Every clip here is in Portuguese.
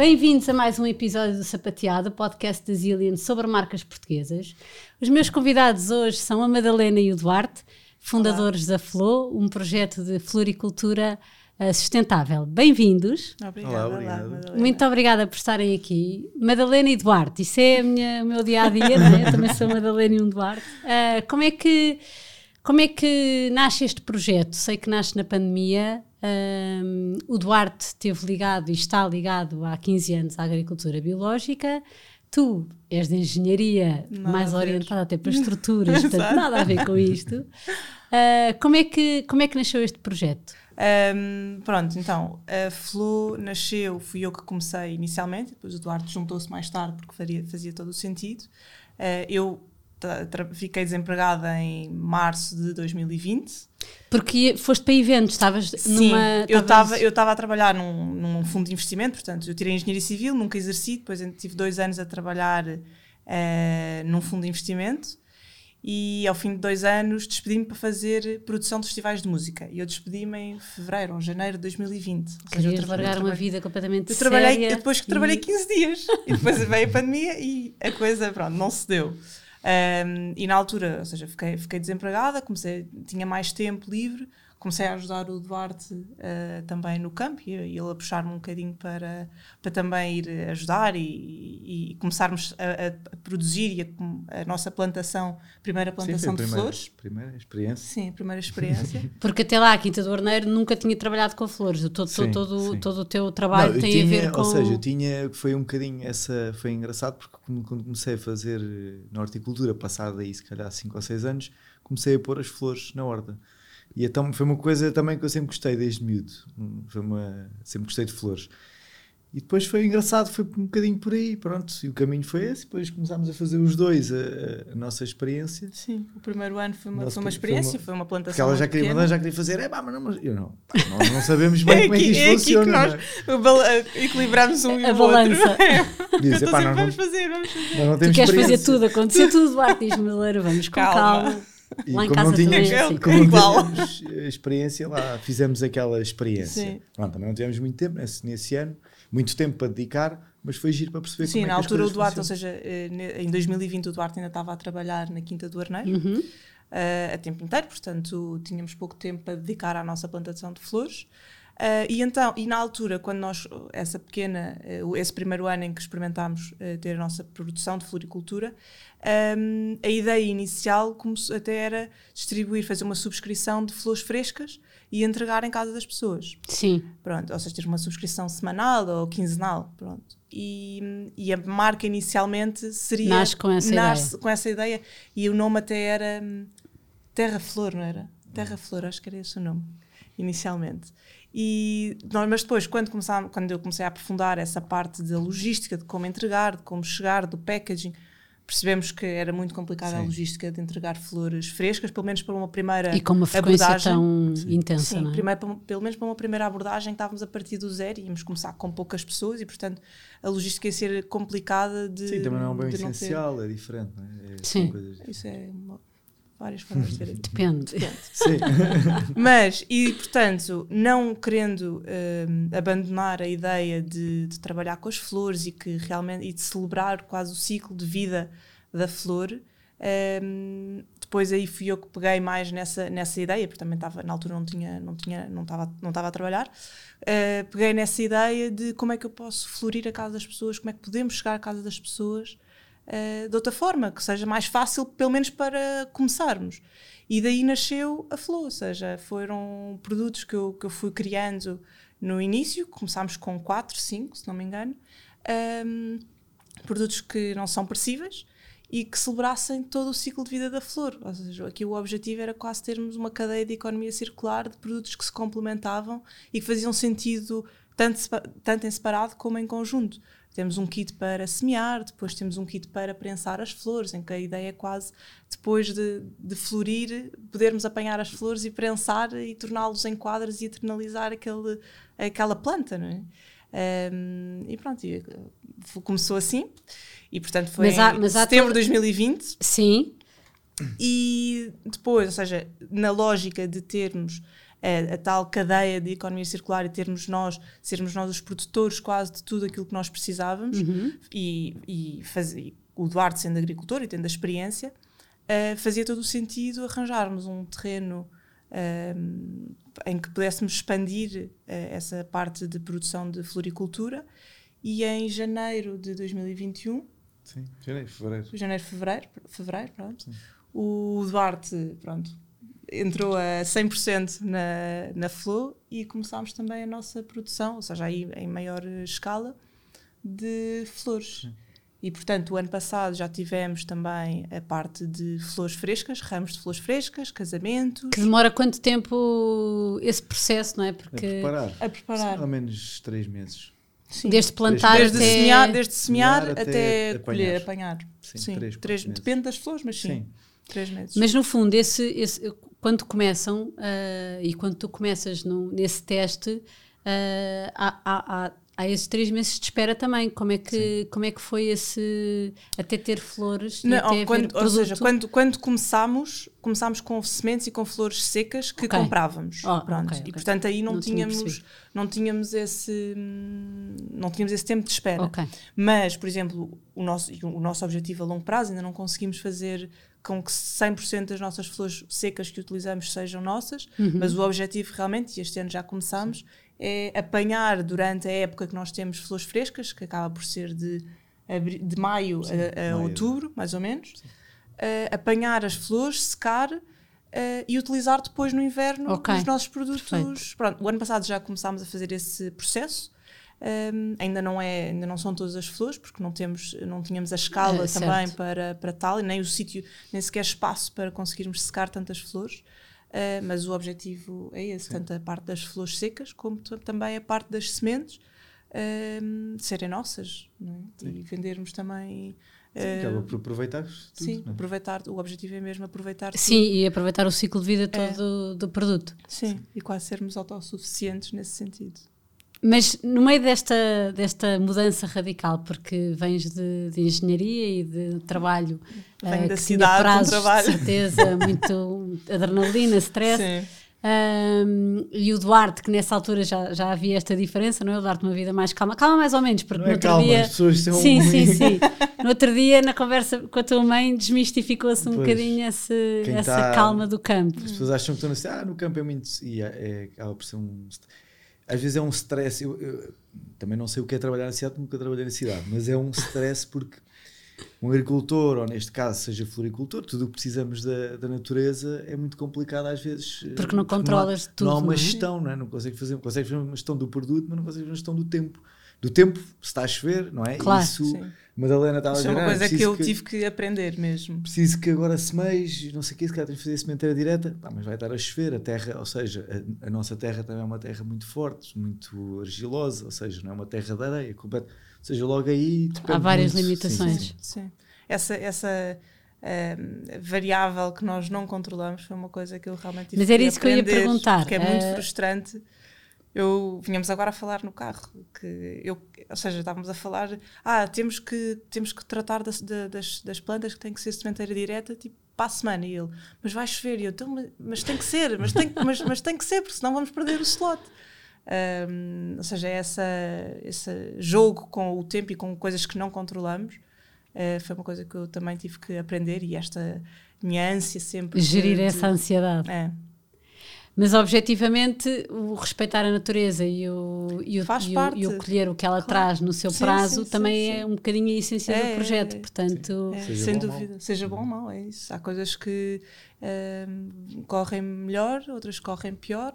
Bem-vindos a mais um episódio do Sapateado, podcast da Zillion sobre marcas portuguesas. Os meus convidados hoje são a Madalena e o Duarte, fundadores Olá. da Flow, um projeto de floricultura uh, sustentável. Bem-vindos. Obrigada. Olá, obrigada. Muito obrigada por estarem aqui. Madalena e Duarte, isso é minha, o meu dia a dia, né? Eu também sou Madalena e um Duarte. Uh, como é que como é que nasce este projeto? Sei que nasce na pandemia. Um, o Duarte esteve ligado e está ligado há 15 anos à agricultura biológica. Tu és de engenharia nada mais orientada até para estruturas, portanto, nada a ver com isto. Uh, como, é que, como é que nasceu este projeto? Um, pronto, então, a Flu nasceu, fui eu que comecei inicialmente, depois o Duarte juntou-se mais tarde porque faria, fazia todo o sentido. Uh, eu fiquei desempregada em março de 2020. Porque foste para eventos, estavas Sim, numa. eu estava eu a trabalhar num, num, fundo de investimento, portanto, eu tirei engenharia civil, nunca exerci, depois tive dois anos a trabalhar uh, num fundo de investimento e ao fim de dois anos despedi-me para fazer produção de festivais de música. E eu despedi-me em fevereiro ou janeiro de 2020. Querias largar uma vida completamente eu trabalhei, séria. Depois que e... trabalhei 15 dias. e depois veio a pandemia e a coisa, pronto, não se deu. Um, e na altura, ou seja, fiquei, fiquei desempregada, comecei, tinha mais tempo livre, comecei a ajudar o Duarte uh, também no campo e, e ele a puxar-me um bocadinho para, para também ir ajudar e, e começarmos a, a, produzir e a, a, nossa plantação, primeira plantação Sim, de primeira, flores. Primeira experiência. Sim, primeira experiência. Porque até lá a Quinta do Arneiro nunca tinha trabalhado com flores, todo, sim, todo, sim. todo o teu trabalho Não, tem tinha, a ver com... Ou seja, eu tinha, foi um bocadinho, essa foi engraçado porque quando comecei a fazer na horticultura, passado aí se calhar 5 ou 6 anos, comecei a pôr as flores na horta. E então foi uma coisa também que eu sempre gostei desde miúdo. Foi uma, sempre gostei de flores. E depois foi engraçado, foi um bocadinho por aí, pronto. E o caminho foi esse. Depois começámos a fazer os dois a, a nossa experiência. Sim, o primeiro ano foi uma, foi uma experiência, foi uma, foi uma plantação. Porque ela já queria, mandar, já queria fazer, é pá, mas não, eu não, pá, nós não sabemos bem é como é que isto é funciona. Aqui que nós é? equilibramos um a, e o balança. outro. Diz, então, assim, vamos fazer, vamos fazer. Nós não temos tu queres fazer tudo, acontecer tudo, Duarte diz vamos com calma. calma. E lá em como casa não tínhamos, é, como igual. não tínhamos experiência lá, fizemos aquela experiência. Sim. Pronto, também não tivemos muito tempo nesse, nesse ano, muito tempo para dedicar, mas foi giro para perceber Sim, como na é que altura o Duarte, ou seja, eh, em 2020 o Duarte ainda estava a trabalhar na Quinta do Arneiro. Uhum. Uh, a tempo inteiro, portanto tínhamos pouco tempo para dedicar à nossa plantação de flores. Uh, e então, e na altura, quando nós, essa pequena, uh, esse primeiro ano em que experimentámos uh, ter a nossa produção de floricultura, um, a ideia inicial até era distribuir, fazer uma subscrição de flores frescas e entregar em casa das pessoas. Sim. Pronto, ou seja, ter uma subscrição semanal ou quinzenal, pronto. E, e a marca inicialmente seria... Nasce com essa nasce ideia. com essa ideia. E o nome até era hum, Terra Flor, não era? Terra Flor, acho que era esse o nome, inicialmente. E nós, mas depois, quando, quando eu comecei a aprofundar essa parte da logística, de como entregar, de como chegar, do packaging, percebemos que era muito complicada a logística de entregar flores frescas, pelo menos para uma primeira E com uma frequência abordagem. tão Sim. intensa, Sim, não é? primeiro, pelo menos para uma primeira abordagem estávamos a partir do zero e íamos começar com poucas pessoas e, portanto, a logística ia ser complicada de Sim, também não é bem essencial, é diferente, não é? é Sim. Isso é uma, várias formas de ver Depende. Depende. Sim. Mas, e portanto, não querendo um, abandonar a ideia de, de, trabalhar com as flores e, que realmente, e de celebrar quase o ciclo de vida da flor, um, depois aí fui eu que peguei mais nessa, nessa ideia, porque também estava, na altura não tinha, não tinha, não estava, não estava a trabalhar, uh, peguei nessa ideia de como é que eu posso florir a casa das pessoas, como é que podemos chegar à casa das pessoas uh, de outra forma, que seja mais fácil, pelo menos para começarmos. E daí nasceu a Flow, ou seja, foram produtos que eu, que eu fui criando no início, começámos com 4, 5, se não me engano, um, produtos que não são perecíveis e que celebrassem todo o ciclo de vida da flor. Ou seja, aqui o objetivo era quase termos uma cadeia de economia circular de produtos que se complementavam e que faziam sentido tanto, tanto em separado como em conjunto. Temos um kit para semear, depois temos um kit para prensar as flores, em que a ideia é quase, depois de, de florir, podermos apanhar as flores e prensar e torná-los em quadros e eternalizar aquele, aquela planta, não é? Um, e pronto, e começou assim. E portanto foi mas há, mas em setembro de 2020. Sim. E depois, ou seja, na lógica de termos a, a, tal cadeia de economia circular e termos nós, sermos nós os produtores quase de tudo aquilo que nós precisávamos uhum. e, e, faz, e, o Duarte sendo agricultor e tendo a experiência, uh, fazia todo o sentido arranjarmos um terreno uh, em que pudéssemos expandir uh, essa parte de produção de floricultura e em janeiro de 2021 Sim, janeiro, fevereiro. Janeiro, fevereiro, fevereiro pronto. Sim. O Duarte, pronto, entrou a 100% na, na Flow e começámos também a nossa produção, ou seja, aí em maior escala, de flores. Sim. E, portanto, o ano passado já tivemos também a parte de flores frescas, ramos de flores frescas, casamentos. Que demora quanto tempo esse processo, não é? Porque... A preparar. A preparar. Ao menos três meses. Sim. Desde plantar desde até... Semear, desde semear, semear até, até colher, apanhar. Sim, sim. Três, três depende das flores, mas sim. sim. Três meses. Mas no fundo, esse, esse, quando começam uh, e quando tu começas no, nesse teste, uh, há, há, há, esses três meses de espera também. Como é que, como é que foi esse até ter flores? Não, até quando, ou seja, quando, quando começámos, começámos com sementes e com flores secas que okay. comprávamos. Oh, pronto. Okay, okay. E portanto aí não, não tínhamos não tínhamos esse não tínhamos esse tempo de espera. Mas, por exemplo, o nosso, o nosso objetivo a longo prazo ainda não conseguimos fazer com que 100% das nossas flores secas que utilizamos sejam nossas, uhum. mas o objetivo realmente, e este ano já começamos, é apanhar durante a época que nós temos flores frescas, que acaba por ser de, de maio Sim, a, a maio. outubro, mais ou menos, uh, apanhar as flores, secar uh, e utilizar depois no inverno okay. os nossos produtos. Pronto, o ano passado já começámos a fazer esse processo. Um, ainda não é ainda não são todas as flores porque não temos não tínhamos a escala é, também para para tal e nem o sítio nem sequer espaço para conseguirmos secar tantas flores uh, mas o objetivo é esse Sim. tanto a parte das flores secas como também a parte das sementes um, serem nossas é? e vendermos também Sim, uh, por aproveitar tudo, Sim, é? aproveitar, o objetivo é mesmo aproveitar Sim, tudo. e aproveitar o ciclo de vida todo é. do produto. Sim, Sim, e quase sermos autossuficientes nesse sentido. Mas no meio desta, desta mudança radical, porque vens de, de engenharia e de trabalho Venho uh, da cidade prazos, trabalho. de certeza, muito adrenalina, stress. Sim. Um, e o Duarte, que nessa altura já, já havia esta diferença, não é? O Duarte, uma vida mais calma, calma mais ou menos, porque não no é outro calma, dia. As pessoas são sim, sim, sim. No outro dia, na conversa com a tua mãe, desmistificou-se um bocadinho esse, essa tá, calma do campo. As pessoas acham que estão assim, ah, no campo é muito. E é, é, acaba por ser um às vezes é um stress. Eu, eu, também não sei o que é trabalhar na cidade, nunca trabalhei na cidade, mas é um stress porque um agricultor, ou neste caso seja floricultor, tudo o que precisamos da, da natureza é muito complicado às vezes. Porque não controlas não tudo. Não há uma não é? gestão, não é? Não consegue fazer, consegue fazer uma gestão do produto, mas não consegue fazer uma gestão do tempo. Do tempo, se está a chover, não é? Claro, Isso. Sim Madalena estava a dizer. é uma coisa que eu que, tive que aprender mesmo. Preciso que agora semeis, não sei o que, se calhar tens de fazer sementeira direta, Pá, mas vai estar a chover, a terra, ou seja, a, a, nossa terra também é uma terra muito forte, muito argilosa, ou seja, não é uma terra de areia, completa, ou seja, logo aí Há várias muito, limitações. Sim, sim. sim. Essa, essa uh, variável que nós não controlamos foi uma coisa que eu realmente tive Mas era isso que eu ia perguntar. Que é muito uh... frustrante eu vinhamos agora a falar no carro que eu ou seja estávamos a falar ah temos que temos que tratar das, das, das plantas que têm que ser sementeira direta tipo para a semana. E ele mas vai chover. E eu então mas tem que ser mas tem mas, mas tem que ser porque senão vamos perder o slot. Um, ou seja essa esse jogo com o tempo e com coisas que não controlamos uh, foi uma coisa que eu também tive que aprender e esta minha ânsia sempre gerir de, essa ansiedade. É mas objetivamente, o respeitar a natureza e o, e o, e o, e o colher o que ela claro. traz no seu sim, prazo sim, também sim, é um bocadinho a essência é, do projeto. Portanto, é, sem dúvida, mal. seja bom ou mau, é isso. Há coisas que uh, correm melhor, outras correm pior.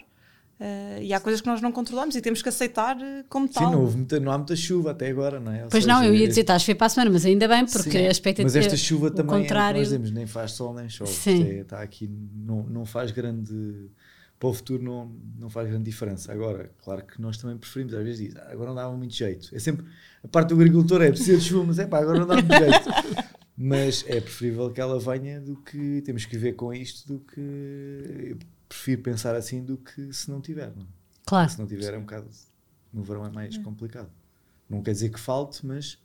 Uh, e há coisas que nós não controlamos e temos que aceitar eh, como tal. Sim, não, houve muita, não há muita chuva até agora, não é? Ou pois seja, não, eu ia dizer, está a chover para a semana, mas ainda bem, porque sim, a expectativa. Mas esta chuva também contrário... é nós dizemos, nem faz sol nem chove. Sim. É, está aqui, não, não faz grande para o futuro não, não faz grande diferença. Agora, claro que nós também preferimos, às vezes diz, ah, agora não dava muito jeito. É sempre, a parte do agricultor é precisa de chuva, mas é pá, agora não dá muito jeito. Mas é preferível que ela venha do que temos que ver com isto do que eu prefiro pensar assim do que se não tiver. Não? Claro. Se não tiver é um bocado no verão é mais complicado. Não quer dizer que falte, mas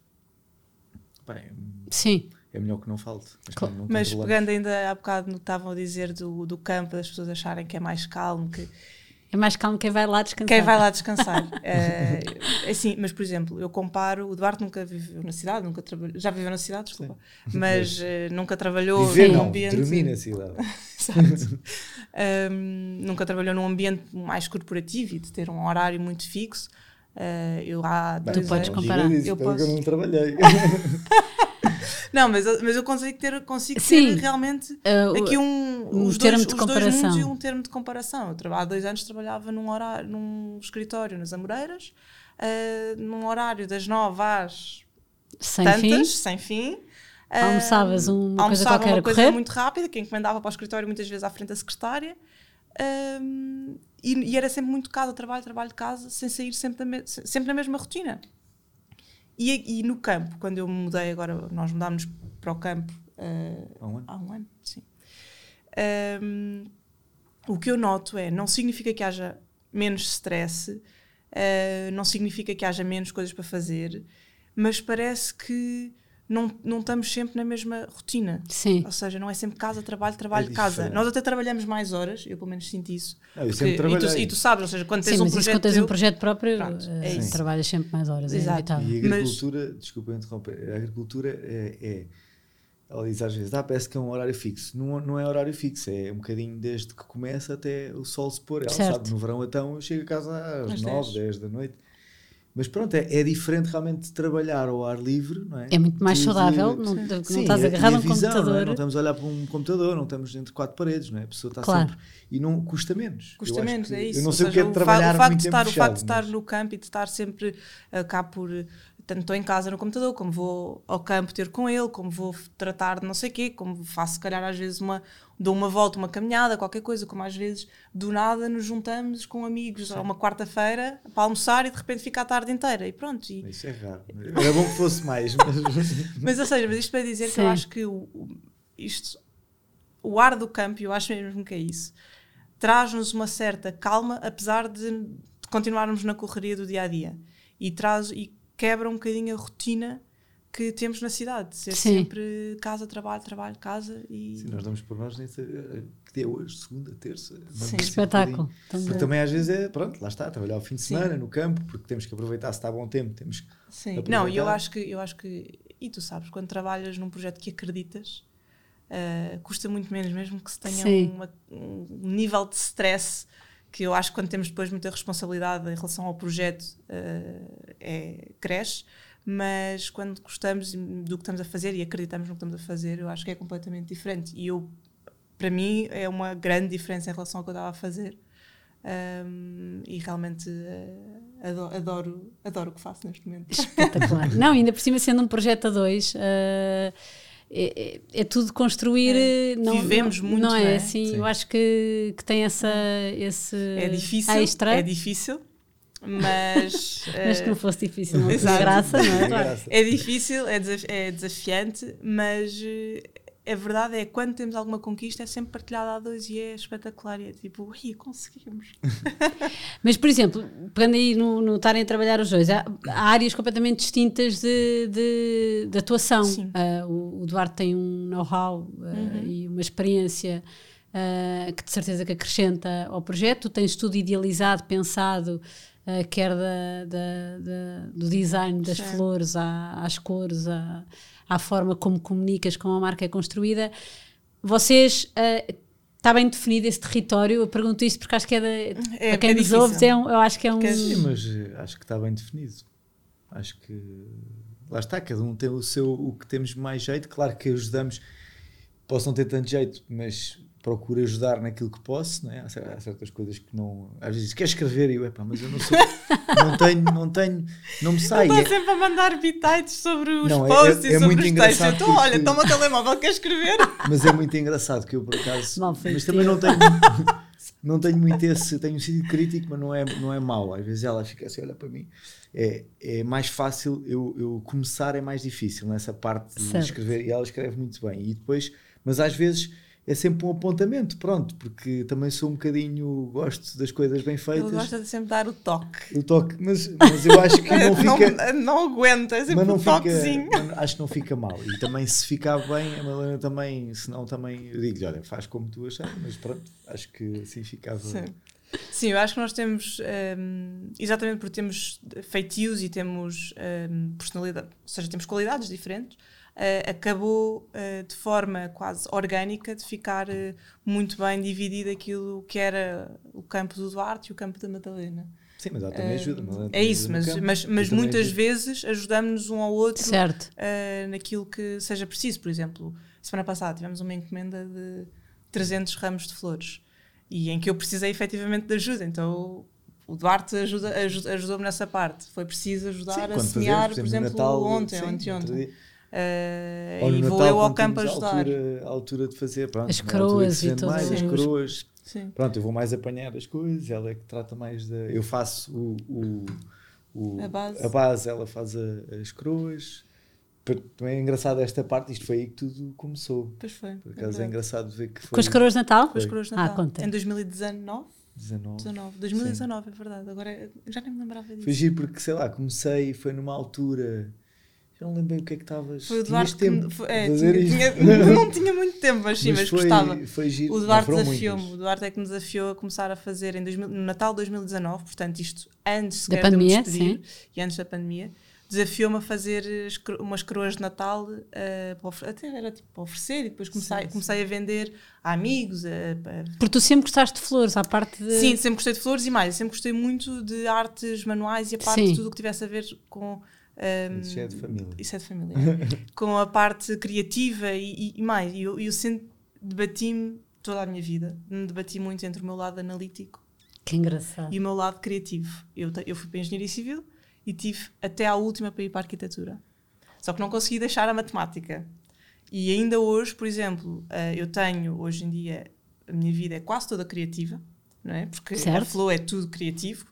bem, Sim. É melhor que não falte. Mas, Claro. não Mas pegando ainda há bocado no que estavam a dizer do, do campo, das pessoas acharem que é mais calmo, que É mais calmo quem vai lá descansar. quem vai lá descansar. é, é assim, mas por exemplo, eu comparo, o Duarte nunca viveu na cidade, nunca trabalhou, já viveu na cidade, desculpa, mas eh, nunca trabalhou Viver num não, ambiente. dormir na cidade. Exato. Um, nunca trabalhou num ambiente mais corporativo e de ter um horário muito fixo. Uh, eu há Bem, dois podes anos- comparar. isso, Eu posso. eu não trabalhei. Não, mas, eu- mas eu consigo ter, consigo Sim. ter realmente Uh, aqui um, um os termo dois, de comparação. mundos e um termo de comparação. Eu há dois anos trabalhava num, horário, num escritório nas Amoreiras, uh, num horário das nove às sem tantas, fim. sem fim. Uh, Almoçavas uma coisa almoçava qualquer uma coisa correr. muito rápida, que encomendava para o escritório muitas vezes à frente da secretária. Um, e, e era sempre muito casa, trabalho, trabalho, casa, sem sair sempre, da sempre na mesma rotina. E, e no campo, quando eu me mudei agora, nós mudámos para o campo uh, Há um ano? há um ano, sim. Um, o que eu noto é, não significa que haja menos stress, uh, não significa que haja menos coisas para fazer, mas parece que não, não estamos sempre na mesma rotina. Sim. Ou seja, não é sempre casa, trabalho, trabalho, É casa. Nós até trabalhamos mais horas, eu pelo menos sinto isso. Não, eu Porque- sempre e, tu, e tu sabes, ou seja, quando tens Sim, um mas projeto quando tens teu, um projeto próprio, Pronto, uh, é isso. trabalhas sempre mais horas, é Exato. inevitável. E a Mas- agricultura, desculpa interromper, a agricultura é, é- ela diz às vezes, ah, parece que é um horário fixo. Não, não é horário fixo, é um bocadinho desde que começa até o sol se pôr. Ela Certo. sabe, no verão então eu chego a casa às Às 9, 10. 10 da noite. Mas pronto, é, é diferente realmente de trabalhar ao ar livre, não é? É muito mais De- saudável, não, não Sim, estás agarrado a um visão, não é? computador. Não estamos a olhar para um computador, não estamos entre quatro paredes, não é? A pessoa está Claro. sempre. E não custa menos. Custa menos, que- é isso. Eu não sei o que seja, é de fa- trabalhar o facto muito de tempo estar, O facto de estar mas- no campo e de estar sempre uh, cá por. Tanto estou em casa no computador, como vou ao campo ter com ele, como vou tratar de não sei o quê, como faço, se calhar, às vezes, uma, dou uma volta, uma caminhada, qualquer coisa, como às vezes, do nada, nos juntamos com amigos a uma quarta-feira para almoçar e de repente fica a tarde inteira e pronto. E, Isso é raro. Era bom que fosse mais, mas. mas, ou seja, mas isto para dizer que Sim. eu acho que o, o- isto, o ar do campo, eu acho mesmo que é isso, traz-nos uma certa calma, apesar de, de continuarmos na correria do dia a dia. E, traz, e quebra um bocadinho a rotina que temos na cidade, de ser Sim. sempre casa, trabalho, trabalho, casa e. Sim, nós damos por nós nem sei, eh, que dia é hoje, segunda, terça. Sim. um Espetáculo. bocadinho. Então, Porque também às vezes é, pronto, lá está, trabalhar o fim de Sim. semana no campo, porque temos que aproveitar se está bom tempo, temos que Sim. aproveitar. Não, e eu acho que eu acho que e tu sabes quando trabalhas num projeto que acreditas ah, custa muito menos mesmo que se tenha Sim. uma- um nível de stress que eu acho que quando temos depois muita responsabilidade em relação ao projeto ah, é cresce mas quando gostamos do que estamos a fazer e acreditamos no que estamos a fazer eu acho que é completamente diferente e eu para mim é uma grande diferença em relação ao que eu estava a fazer Um, e realmente ah, adoro, adoro, adoro o que faço neste momento. Espetacular. Não, ainda por cima sendo um projeto a dois, eh, é, é- é tudo construir. É. eh, Não, Vivemos não, muito, não é? não é? Assim, Sim. eu acho que, que tem essa, esse É difícil, extra, é difícil, mas, mas que eh, não fosse difícil, não graça, não é? É difícil, é, é desafiante, mas eh, a verdade é que quando temos alguma conquista é sempre partilhada a dois e é espetacular. E é tipo, ui, conseguimos. Mas, por exemplo, pegando aí no, no estarem a trabalhar os dois, há, há áreas completamente distintas de, de, de atuação. Ah, o, o Duarte tem um know-how ah, e uma experiência ah, que de certeza que acrescenta ao projeto. Tu tens tudo idealizado, pensado, quer da, da- da- do design das Certo. flores à- às cores, à, à forma como comunicas, como a marca é construída. Vocês. ah, Está bem definido esse território? Eu pergunto isto porque acho que é, da, É- para quem é nos ouve, é um, eu acho que é um. Porque Sim, mas eh, acho que está bem definido. Acho que lá está, cada um tem o seu o que temos mais jeito. Claro que ajudamos, posso não ter tanto jeito, mas procuro ajudar naquilo que posso, não é? Há cer- há certas coisas que não. Às vezes quer escrever e eu, epá, mas eu não sou, não tenho, não tenho, não me sai. Está É- sempre a mandar bitites sobre os Não, é- posts é- e é sobre muito os textos. Então, olha, toma o telemóvel, quer escrever? mas é muito engraçado que eu por acaso. Mal mas também não tenho. não tenho muito esse, tenho um sentido crítico, mas não é, não é mau. Às vezes ela fica assim, olha para mim. É, é mais fácil, eu, eu começar é mais difícil nessa parte de Certo. escrever, e ela escreve muito bem. E depois, mas às vezes é sempre um apontamento, pronto, porque também sou um bocadinho, gosto das coisas bem Ele feitas. gosta de sempre dar o toque. Eu toque, mas, mas eu acho que não fica. não, não aguenta, é sempre mas não um toquezinho. acho que não fica mal. E também, se ficar bem, a Madalena também, se não, também eu digo olha, faz como tu achas, mas pronto, acho que assim ficava. Sim. Sim, eu acho que nós temos, hum, exatamente porque temos feitios e temos hum, personalidade, ou seja, temos qualidades diferentes, eh, acabou eh, de forma quase orgânica de ficar eh, muito bem dividido aquilo que era o campo do Duarte e o campo da Madalena. Sim, mas ela também ajuda. Madalena É também isso, ajuda mas, campo. mas, mas muitas ajudo. vezes ajudamos um ao outro Certo. uh, naquilo que seja preciso. Por exemplo, semana passada tivemos uma encomenda de 300 ramos de flores e em que eu precisei efetivamente de ajuda. Então o Duarte ajuda, ajuda, ajudou-me nessa parte. Foi preciso ajudar Sim, a semear, fazemos, por exemplo, Natal, ontem sim, anteontem. dia. Uh, e vou Natal, eu ao campo ajudar. A altura, a altura de fazer, pronto, As é coroas se e vende tudo, mais, as sim. coroas. Sim. Pronto, eu vou mais apanhar as coisas, ela é que trata mais da. Eu faço o, o, o- A base. a base, ela faz a- as coroas. Também é engraçado esta parte, isto foi aí que tudo começou. Pois foi. Por é acaso é verdade. engraçado ver que foi Com as coroas de Natal? Com as coroas de Ah, Natal. conta. Em 2019? 19. 19. 2019, é verdade. Agora é- já nem me lembrava disso. Foi giro porque, sei lá, comecei, foi numa altura. Já não lembro bem o que é que estavas. Foi o Duarte que me- tempo foi- é, fazer tinha- isto. tinha- não tinha muito tempo, mas sim, mas, foi, gostava. Foi giro. O Duarte desafiou-me. O Duarte é que me desafiou a começar a fazer em 2000 no Natal de 2019, portanto, isto antes Da pandemia, de despedir e antes da pandemia. Desafiou-me a fazer umas coroas de Natal, para ofer- até era tipo para oferecer, e depois comecei, comecei a vender a amigos. A, a- Porque tu sempre gostaste de flores, à parte de. Sim, sempre gostei de flores e mais. Sempre gostei muito de artes manuais e a parte Sim. de tudo o que tivesse a ver com. Ehm, Isso é de família. isso é de família. com a parte criativa e, e- e mais. E eu, eu sempre debati-me toda a minha vida. Me debati muito entre o meu lado analítico Que engraçado. e o meu lado criativo. Eu, eu fui para a engenharia civil e tive até à última para ir para a arquitetura. Só que não consegui deixar a matemática. E ainda hoje, por exemplo, eh, eu tenho, hoje em dia, a minha vida é quase toda criativa, não é? Porque a Certo. Flow é tudo criativo.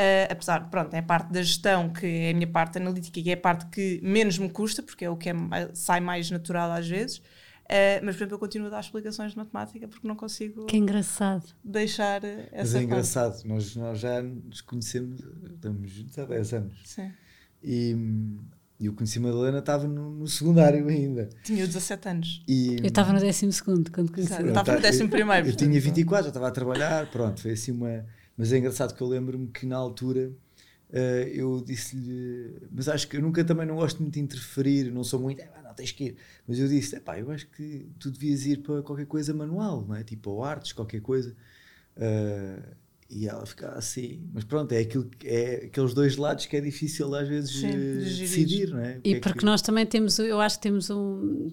Eh, apesar, pronto, é a parte da gestão que é a minha parte analítica e é a parte que menos me custa, porque é o que é ma- sai mais natural às vezes. Eh, mas, por exemplo, eu continuo a dar explicações de matemática porque não consigo Que engraçado. deixar eh, Mas essa é parte. engraçado, nós, nós já nos conhecemos, estamos juntos há 10 anos. Sim. E, e eu conheci a Madalena, estava no, no secundário ainda. Tinha 17 anos. E, Eu estava no 12 quando conheci. Eu estava no décimo primeiro, Eu tinha portanto. 24, já estava a trabalhar, pronto, foi assim uma. Mas é engraçado que eu lembro-me que na altura eh, eu disse-lhe. Mas acho que eu nunca também não gosto muito de interferir, não sou muito. "Ah, não, tens que ir. Mas eu disse: pá, eu acho que tu devias ir para qualquer coisa manual, não é? Tipo, ou artes, qualquer coisa. Eh, e ela ficava assim. Mas pronto, é, aquilo, é aqueles dois lados que é difícil às vezes Sim, eh, decidir, não é? E é porque que- nós também temos, eu acho que temos um.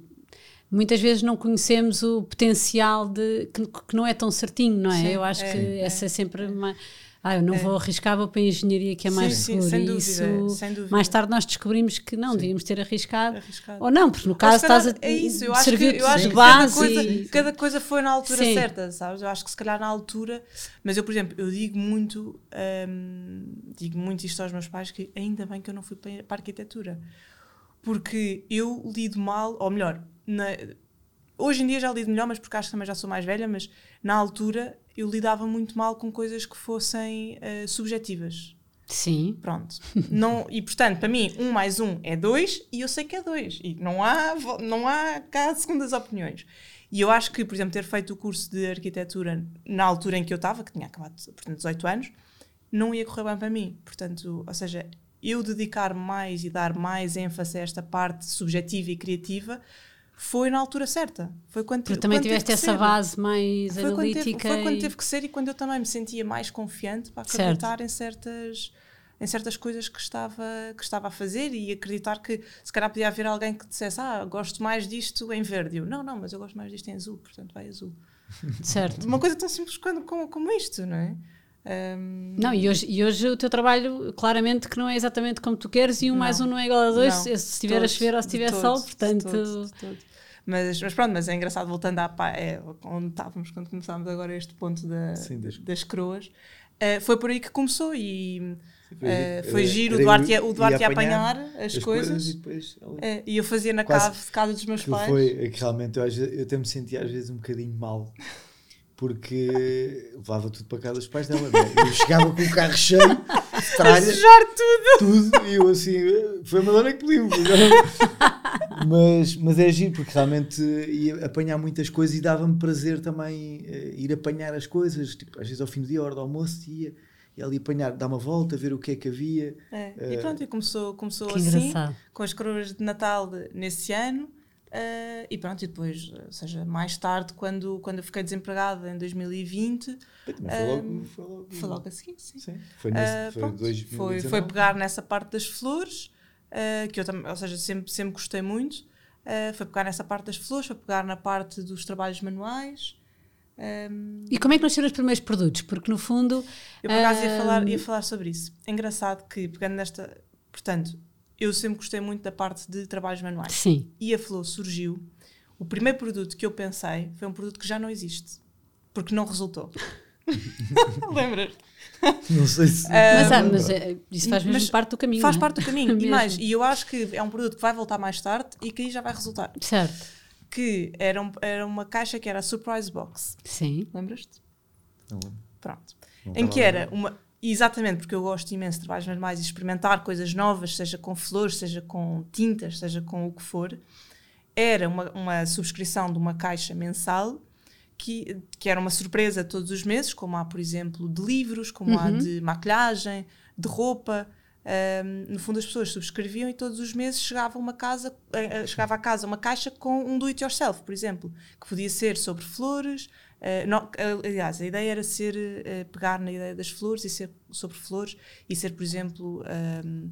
Muitas vezes não conhecemos o potencial de que, que não é tão certinho, não é? Sim, eu acho é, que é. essa é sempre uma. Ah, eu não É. vou arriscar, vou para a engenharia que é Sim, mais sim, seguro. sem E dúvida, isso, sem dúvida. mais tarde nós descobrimos que não, devíamos ter arriscado. Arriscado. Ou não, porque no caso estás a é isso, eu acho que, eu acho que cada, coisa, e- cada coisa foi na altura Sim. certa, sabes? Eu acho que se calhar na altura, mas eu, por exemplo, eu digo muito, hum, digo muito isto aos meus pais, que ainda bem que eu não fui para a arquitetura, porque eu lido mal, ou melhor, na- hoje em dia já lido melhor, mas porque acho que também já sou mais velha, mas na altura eu lidava muito mal com coisas que fossem eh, subjetivas. Sim. Pronto. Não, e portanto, para mim, um mais um é dois e eu sei que é dois. E não há, não há cá segundas opiniões. E eu acho que, por exemplo, ter feito o curso de arquitetura na altura em que eu estava, que tinha acabado, portanto, 18 anos, não ia correr bem para mim. Portanto, ou seja, eu dedicar mais e dar mais ênfase a esta parte subjetiva e criativa foi na altura certa. Foi quando, Porque também quando tiveste essa ser. base mais Foi quando, teve, analítica. foi quando e- teve que ser e quando eu também me sentia mais confiante para Certo. acreditar em certas, em certas coisas que estava, que estava a fazer e acreditar que se calhar podia haver alguém que dissesse ah, gosto mais disto em verde. Eu, não, não, mas eu gosto mais disto em azul, portanto vai azul. Certo. Uma coisa tão simples quando, como, como isto, não é? Ahm, Não, e hoje, e hoje o teu trabalho, claramente que não é exatamente como tu queres, e um Não. mais um não é igual a dois, não, se estiver a chover ou se de estiver sol, de portanto. todo, de todo. Mas, mas pronto, mas é engraçado, voltando à pá, é, onde estávamos quando começámos agora este ponto da, Sim, das- das coroas. eh, foi por aí que começou e Foi- eh, foi era- giro o Duarte, ia- o Duarte ia apanhar as, coisas, e depois eh, e eu fazia na Quase- cave, casa dos meus pais. foi que realmente eu, eu até me sentia às vezes um bocadinho mal porque levava tudo para casa dos pais dela. né? Eu chegava com o carro cheio tralha, Sujar tudo! tudo, e eu assim, foi a Madonna que pediu. mas, mas é giro porque realmente ia apanhar muitas coisas e dava-me prazer também eh, ir apanhar as coisas. Tipo, às vezes ao fim do dia, à hora do almoço, ia, ia ali apanhar, dar uma volta, ver o que é que havia. É, Eh, e pronto, e começou, começou Que assim, engraçado. com as coroas de Natal de- nesse ano. Eh, e pronto, e depois, ou seja, mais tarde, quando, quando eu fiquei desempregada em Também 2020, foi logo, foi logo, foi logo a seguir, sim. Sim, foi, nesse, Ah, foi, pronto, 2019. foi, foi pegar nessa parte das flores, ah, que eu também, ou seja, sempre, sempre gostei muito. Ah, foi pegar nessa parte das flores, foi pegar na parte dos trabalhos manuais. Ahm, E como é que nasceram os primeiros produtos? Porque no fundo. eu por acaso ia falar, ia falar sobre isso. É engraçado que, pegando nesta. Portanto, eu sempre gostei muito da parte de trabalhos manuais. Sim. E a Flow surgiu. O primeiro produto que eu pensei foi um produto que já não existe. Porque não resultou. Lembras? Não sei se. Mas, ah, mas eh, isso faz mesmo parte do caminho. Faz não é? parte do caminho. e mais, e eu acho que é um produto que vai voltar mais tarde e que aí já vai resultar. Certo. Que era, um- era uma caixa que era a Surprise Box. Sim. Lembras-te? Não lembro. Pronto. Não em que era uma. Exatamente, porque eu gosto imenso de trabalhos manuais e experimentar coisas novas, seja com flores, seja com tintas, seja com o que for. Era uma, uma subscrição de uma caixa mensal que, que era uma surpresa todos os meses, como há, por exemplo, de livros, como há Uhum. de maquilhagem, de roupa. Ahm, no fundo, as pessoas subscreviam e todos os meses chegava, uma casa, eh, eh, chegava a casa uma caixa com um do-it-yourself, por exemplo, que podia ser sobre flores. Eh, não- eh, aliás, a ideia era ser eh, pegar na ideia das flores e ser sobre flores e ser, por exemplo, ahm,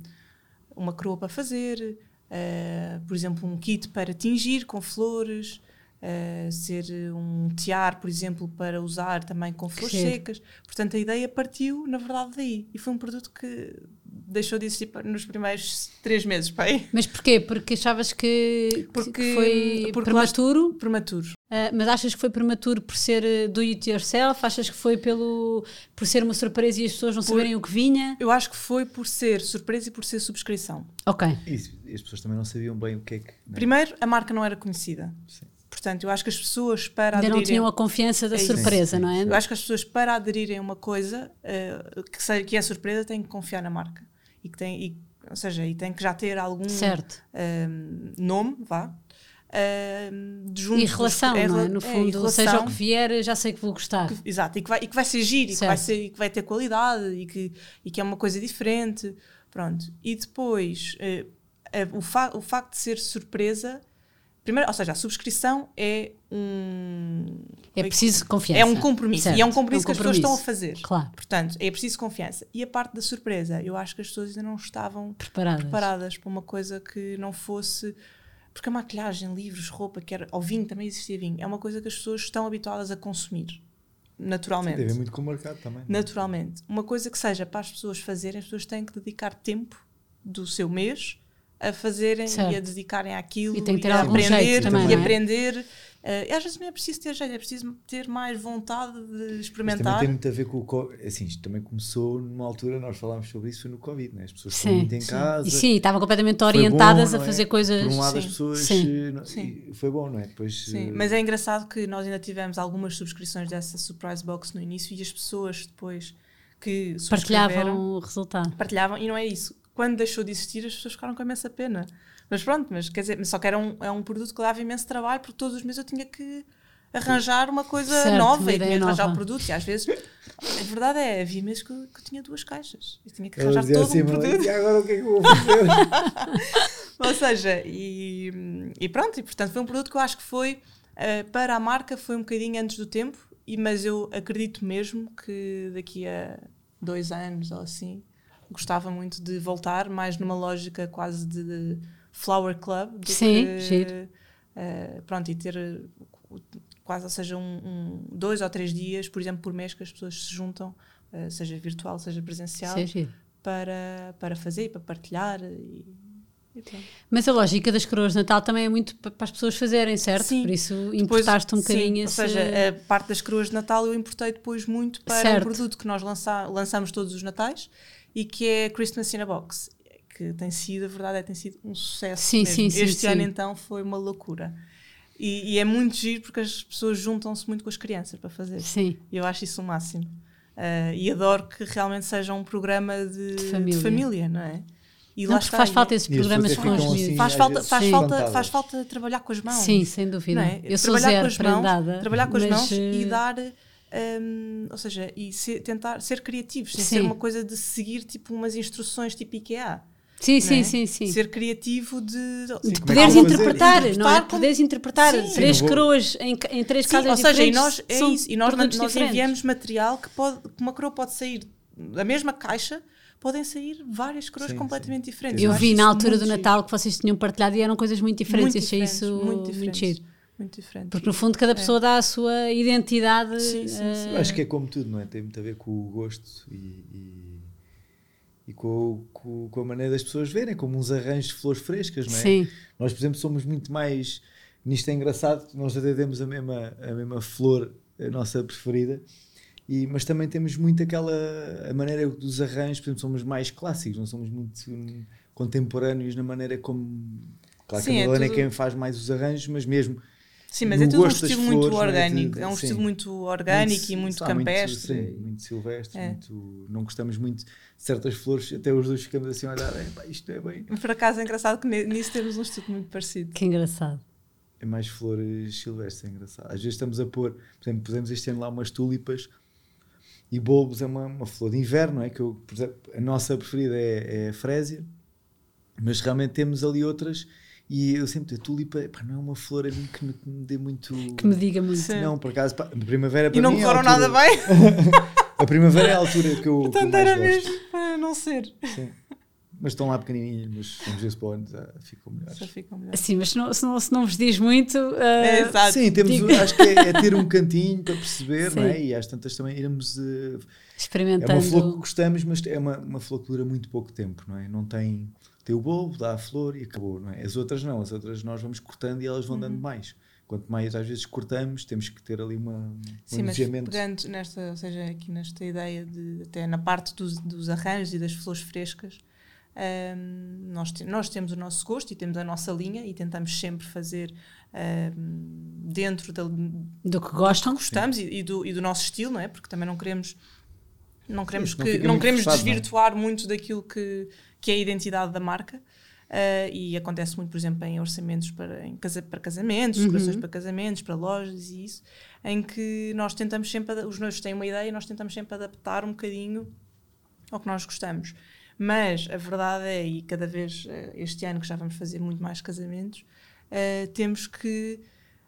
uma coroa para fazer, eh, por exemplo, um kit para tingir com flores, ser um tiar, por exemplo, para usar também com flores giro. secas. Portanto, a ideia partiu, na verdade, daí. E foi um produto que deixou de existir nos primeiros três meses, pai. Mas porquê? Porque achavas que, Porque- que foi porque lá- prematuro? Ah, mas achas que foi prematuro por ser eh, do it yourself? Achas que foi pelo, por ser uma surpresa e as pessoas não saberem o que vinha? Eu acho que foi por ser surpresa e por ser subscrição. Ok. E as pessoas também não sabiam bem o que é que. né? Primeiro, a marca não era conhecida. Sim. Portanto, eu acho que as pessoas para Ainda não aderirem... tinham a confiança da É surpresa, não é? Eu acho que as pessoas, para aderirem a uma coisa eh, que, seja, que é surpresa, têm que confiar na marca. E que tem, e, ou seja, e têm que já ter algum Certo. ehm, nome, vá. Ehm, de junto E relação, é, não é? No é, fundo, e relação, seja o que vier, já sei que vou gostar. que- exato, e que vai, e que vai ser giro, e que, vai ser, e que vai ter qualidade, e que, e que é uma coisa diferente. Pronto. E depois, eh, eh, o, fa o facto de ser surpresa. Primeiro, ou seja, a subscrição é um. É preciso confiança. É um compromisso. Certo, E é um compromisso é um que as pessoas estão a compromisso. fazer. Claro, Portanto, é preciso confiança. E a parte da surpresa, eu acho que as pessoas ainda não estavam preparadas. preparadas para uma coisa que não fosse. Porque a maquilhagem, livros, roupa, que era, ou vinho, também existia vinho, é uma coisa que as pessoas estão habituadas a consumir. Naturalmente. Tem a ver muito com o mercado também. é? Naturalmente. Uma coisa que seja para as pessoas fazerem, as pessoas têm que dedicar tempo do seu mês a fazerem Certo. e a dedicarem àquilo E tem que ter a aprender jeito também, e é? aprender. E às vezes não é preciso ter jeito, é preciso ter mais vontade de Mas também experimentar. tem muito a ver com o Covid. Assim, isto também começou numa altura, nós falámos sobre isso, foi no Covid, né? as pessoas Sim, estão muito em sim. casa. E sim, estavam completamente orientadas bom, a é? fazer coisas. Por um lado, as Sim. pessoas. Sim. eh, não- Sim. Foi bom, não é? Depois, Sim, eh, mas é engraçado que nós ainda tivemos algumas subscrições dessa Surprise Box no início e as pessoas depois que Partilhavam o resultado. partilhavam e não é isso. Quando deixou de existir, as pessoas ficaram com imensa pena. Mas pronto, mas quer dizer, só que era um, é um produto que dava imenso trabalho porque todos os meses eu tinha que arranjar uma coisa Certo, nova uma e tinha que arranjar o produto. E às vezes, a verdade é, havia meses que eu, que eu tinha duas caixas e tinha que arranjar todo assim, um "Mas produto. e agora o que é que eu vou fazer? Ou seja, e, e pronto, e portanto foi um produto que eu acho que foi eh, para a marca foi um bocadinho antes do tempo, e, mas eu acredito mesmo que daqui a dois anos ou assim gostava muito de voltar, mais numa lógica quase de, de flower club do Sim, que giro. eh, pronto, e ter eh, quase, ou seja, um, um- dois ou três dias, por exemplo, por mês que as pessoas se juntam, eh, seja virtual, seja presencial, giro. para, para fazer, para partilhar e, E. Mas a lógica das coroas de Natal também é muito pa- para as pessoas fazerem, certo? Sim. Por isso Depois- importaste um sim, bocadinho Ou esse... seja, a parte das coroas de Natal eu importei depois muito para Certo. um produto que nós lança, lançamos todos os Natais e que é Christmas in a Box. Que tem sido, a verdade é, tem sido um sucesso. Sim, mesmo. sim, sim, Este sim. ano então foi uma loucura. E, e é muito giro porque as pessoas juntam-se muito com as crianças para fazer. Sim, E eu acho isso o máximo. Ah, e adoro que realmente seja um programa de, De família. de família, não é? E não, porque faz falta esses as programas pessoas com os assim, miúdos. Faz falta, faz, falta, faz falta trabalhar com as mãos. Sim, sem dúvida. É? Eu sou trabalhar zero com as mãos, trabalhar com as mãos e eh, dar, hum, ou seja, e ser- tentar ser criativos, sem Sim. ser uma coisa de seguir tipo umas instruções tipo IKEA. Sim, não sim, é? sim, sim. Ser criativo de, de é que poderes fazer? interpretar, não é? Como- Poderes interpretar Sim. três Sim, coroas em, em três Sim, casas ou seja, e diferentes. nós, é isso, e nós, nós diferentes. enviamos material que pode, que uma coroa pode sair da mesma caixa, podem sair várias coroas Sim, completamente sim. diferentes. Eu acho vi na altura muito do giro. Natal que vocês tinham partilhado e eram coisas muito diferentes. Muito Achei diferentes, isso muito muito, diferentes. giro. Muito diferente. Porque no fundo cada pessoa dá a sua identidade. Sim, sim, eh, sim. Eu acho que é como tudo, não é? Tem muito a ver com o gosto e, e, e com, com, com a maneira das pessoas verem, como uns arranjos de flores frescas, não é? Sim, Nós, por exemplo, somos muito mais. Nisto é engraçado, nós até temos a mesma, a mesma flor, a nossa preferida, e, mas também temos muito aquela. a maneira dos arranjos, por exemplo, somos mais clássicos, não somos muito hum, contemporâneos na maneira como. Claro Sim, que a é Madalena é, tudo- quem faz mais os arranjos, mas mesmo. Sim, mas é tudo um estilo muito flores, não é? orgânico. De- É um sim. estilo muito orgânico e muito sei lá, campestre. Muito, sim, muito silvestre, É. muito, não gostamos muito certas flores, até os dois ficamos assim a olhar, "Epá, isto é bem. Por acaso é engraçado que nisso temos um estilo muito parecido. que engraçado. É mais flores silvestres, é engraçado. Às vezes estamos a pôr, por exemplo, pusemos este ano lá umas tulipas e bulbos é uma, uma flor de inverno, não é? Que eu, por exemplo, a nossa preferida é, é a frésia, mas realmente temos ali outras e eu sempre digo, a tulipa epá, não é uma flor a mim que me, que me dê muito. Que me diga muito. Sim. Não, por acaso, pá, primavera para E não mim é a correram altura- nada bem. A primavera é a altura que eu, que eu Portanto, era gosto. mesmo para não ser. Sim. Mas estão lá pequenininhas, mas vamos ver se para já ficam melhores. Já ficam melhor. Sim, mas se não, se não, se não vos diz muito. É, eh, exato. Sim, temos, Digo- acho que é, é ter um cantinho para perceber, Sim. não é? E às tantas também irmos. eh, é experimentando. uma flor que gostamos, mas é uma, uma flor que dura muito pouco tempo, não é? Não tem. Tem o bulbo, dá a flor e acabou, não é? As outras não, as outras nós vamos cortando e elas vão Uhum. dando mais. Quanto mais às vezes cortamos, temos que ter ali uma, um Sim, mas pegando nesta, ou seja, aqui nesta ideia de, até na parte dos, dos arranjos e das flores frescas, hum, nós, te- nós temos o nosso gosto e temos a nossa linha e tentamos sempre fazer hum, dentro da, Do que gostam. gostamos e, e do, e do nosso estilo, não é? Porque também não queremos não queremos não que não queremos forçado, não é? desvirtuar muito daquilo que, que é a identidade da marca. Ah, e acontece muito, por exemplo, em orçamentos para, em casa, para casamentos, Uhum. decorações para casamentos, para lojas e isso, em que nós tentamos sempre, os noivos têm uma ideia e nós tentamos sempre adaptar um bocadinho ao que nós gostamos. Mas a verdade é, e cada vez eh, este ano que já vamos fazer muito mais casamentos, eh, temos que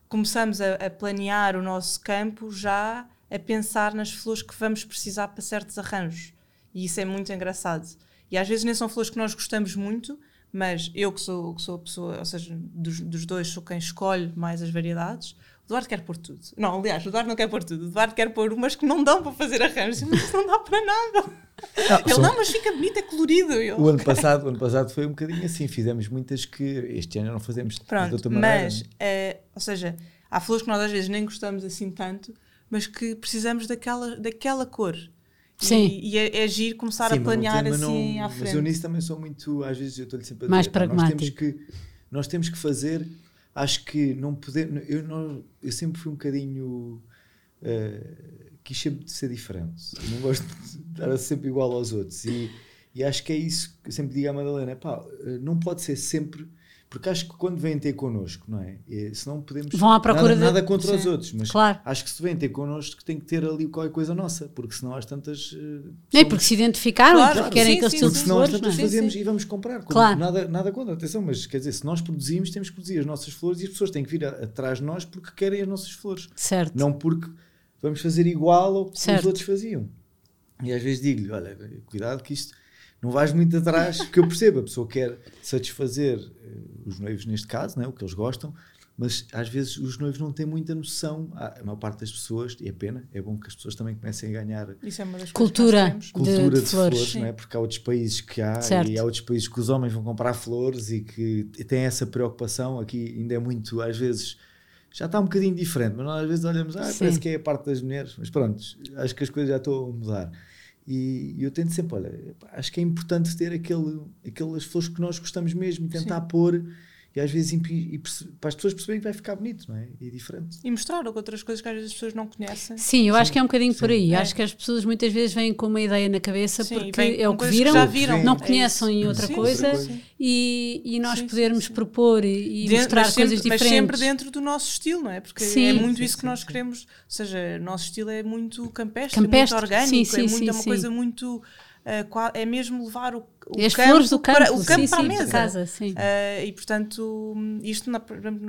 começamos a, a planear o nosso campo já a pensar nas flores que vamos precisar para certos arranjos. E isso é muito engraçado. E às vezes nem são flores que nós gostamos muito, mas eu que sou, que sou a pessoa, ou seja, dos, dos dois sou quem escolhe mais as variedades. O Eduardo quer pôr tudo. Não, aliás, o Eduardo não quer pôr tudo. O Eduardo quer pôr umas que não dão para fazer arranjos. Mas isso não dá para nada. Ele, são- não, mas fica bonito, é colorido. Eu, O ano passado, o ano passado foi um bocadinho assim, fizemos muitas que este ano não fazemos de Pronto, outra maneira. mas, eh, ou seja, há flores que nós às vezes nem gostamos assim tanto, mas que precisamos daquela, daquela cor. Sim. E, e é, é giro começar Sim, a mas planear assim não- à Mas eu frente. nisso também sou muito, às vezes eu estou-lhe sempre a dizer, Mais pá, nós temos pragmático. que nós temos que fazer, acho que não podemos, eu, não, eu sempre fui um bocadinho eh, quis sempre ser diferente, Eu não gosto de estar sempre igual aos outros e, e acho que é isso que eu sempre digo à Madalena, pá, eh, não pode ser sempre porque acho que quando vêm ter connosco, não é? E, se não podemos. Vão à procura nada, de- nada contra os Sim. outros, mas Claro. acho que se vêm ter connosco tem que ter ali qualquer coisa nossa, porque senão às tantas. eh, Não é porque se identificaram Claro, porque querem sim, aquele sim, estilo porque de senão flores, tantas é? Sim, fazemos sim. e vamos comprar. Claro. Nada, nada contra, atenção, mas quer dizer, se nós produzimos, temos que produzir as nossas flores e as pessoas têm que vir atrás de nós porque querem as nossas flores. Certo. Não porque vamos fazer igual ao que Certo. os outros faziam. E às vezes digo-lhe: olha, cuidado que isto não vais muito atrás, porque eu percebo, a pessoa quer satisfazer eh, os noivos, neste caso, né, o que eles gostam, mas às vezes os noivos não têm muita noção. A maior parte das pessoas, e é pena, é bom que as pessoas também comecem a ganhar Isso é uma das Cultura. que cultura de de, flores. flores, Sim. não é? porque há outros países que há Certo. e há outros países que os homens vão comprar flores e que têm essa preocupação. Aqui ainda é muito, às vezes, já está um bocadinho diferente, mas nós às vezes olhamos, ah, Sim. parece que é a parte das mulheres, mas pronto, acho que as coisas já estão a mudar. E eu tento sempre, olha, acho que é importante ter aquele, aquelas flores que nós gostamos mesmo e tentar Sim. pôr e às vezes e para as pessoas perceberem que vai ficar bonito, não é? E diferente. E mostrar outras coisas que às vezes as pessoas não conhecem. Sim, eu acho que é um bocadinho por aí. É. Acho que as pessoas muitas vezes vêm com uma ideia na cabeça Sim, porque é o que viram, já viram. não É conhecem isso. outra Sim, coisa outra coisa. E, e nós Sim, sim, podermos sim. propor e, e Dentro- mostrar mas sempre, coisas mas diferentes. sempre dentro do nosso estilo, não é? Porque Sim. é muito Sim, isso que sim, nós sim. queremos. Ou seja, o nosso estilo é muito campestre, Campestre, muito orgânico, sim, é, sim, muito, sim, é uma sim. coisa muito. Qua- é mesmo levar o, o E as campo flores do campo, para, o campo sim, para a sim, mesa. casa, sim. Ah, e portanto, isto na,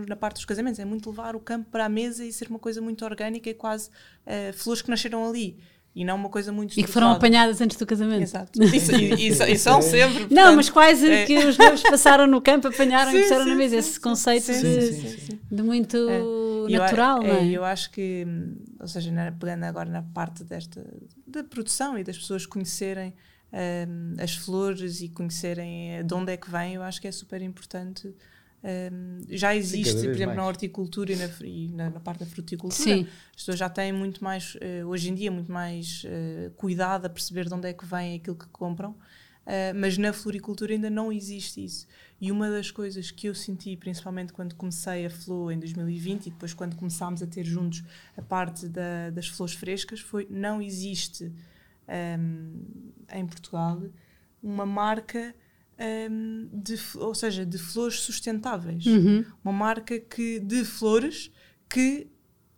na parte dos casamentos é muito levar o campo para a mesa e ser uma coisa muito orgânica e quase ah, flores que nasceram ali e não uma coisa muito E que foram apanhadas antes do casamento. Exato. E, e- e- e são sempre. Não, portanto, mas quase é- que os noivos passaram no campo, apanharam Sim, e puseram sim, na mesa. sim, Esse conceito Sim, de, sim, sim, sim. de muito eu a- natural, não é? Eu acho que, ou seja, pegando agora na parte desta da produção e das pessoas conhecerem hum, as flores e conhecerem eh, de onde é que vêm, eu acho que é super importante. Hum, já existe, cada por exemplo, na mais. horticultura e na, e na- na parte da fruticultura. Sim, As pessoas já têm muito mais, eh, hoje em dia, muito mais eh, cuidado a perceber de onde é que vem aquilo que compram, Eh, mas na floricultura ainda não existe isso. E uma das coisas que eu senti, principalmente quando comecei a Flow em 2020 e depois quando começámos a ter juntos a parte da- das flores frescas, foi não existe ehm, em Portugal uma marca ehm, de, ou seja, de flores sustentáveis Uhum. uma marca que, de flores que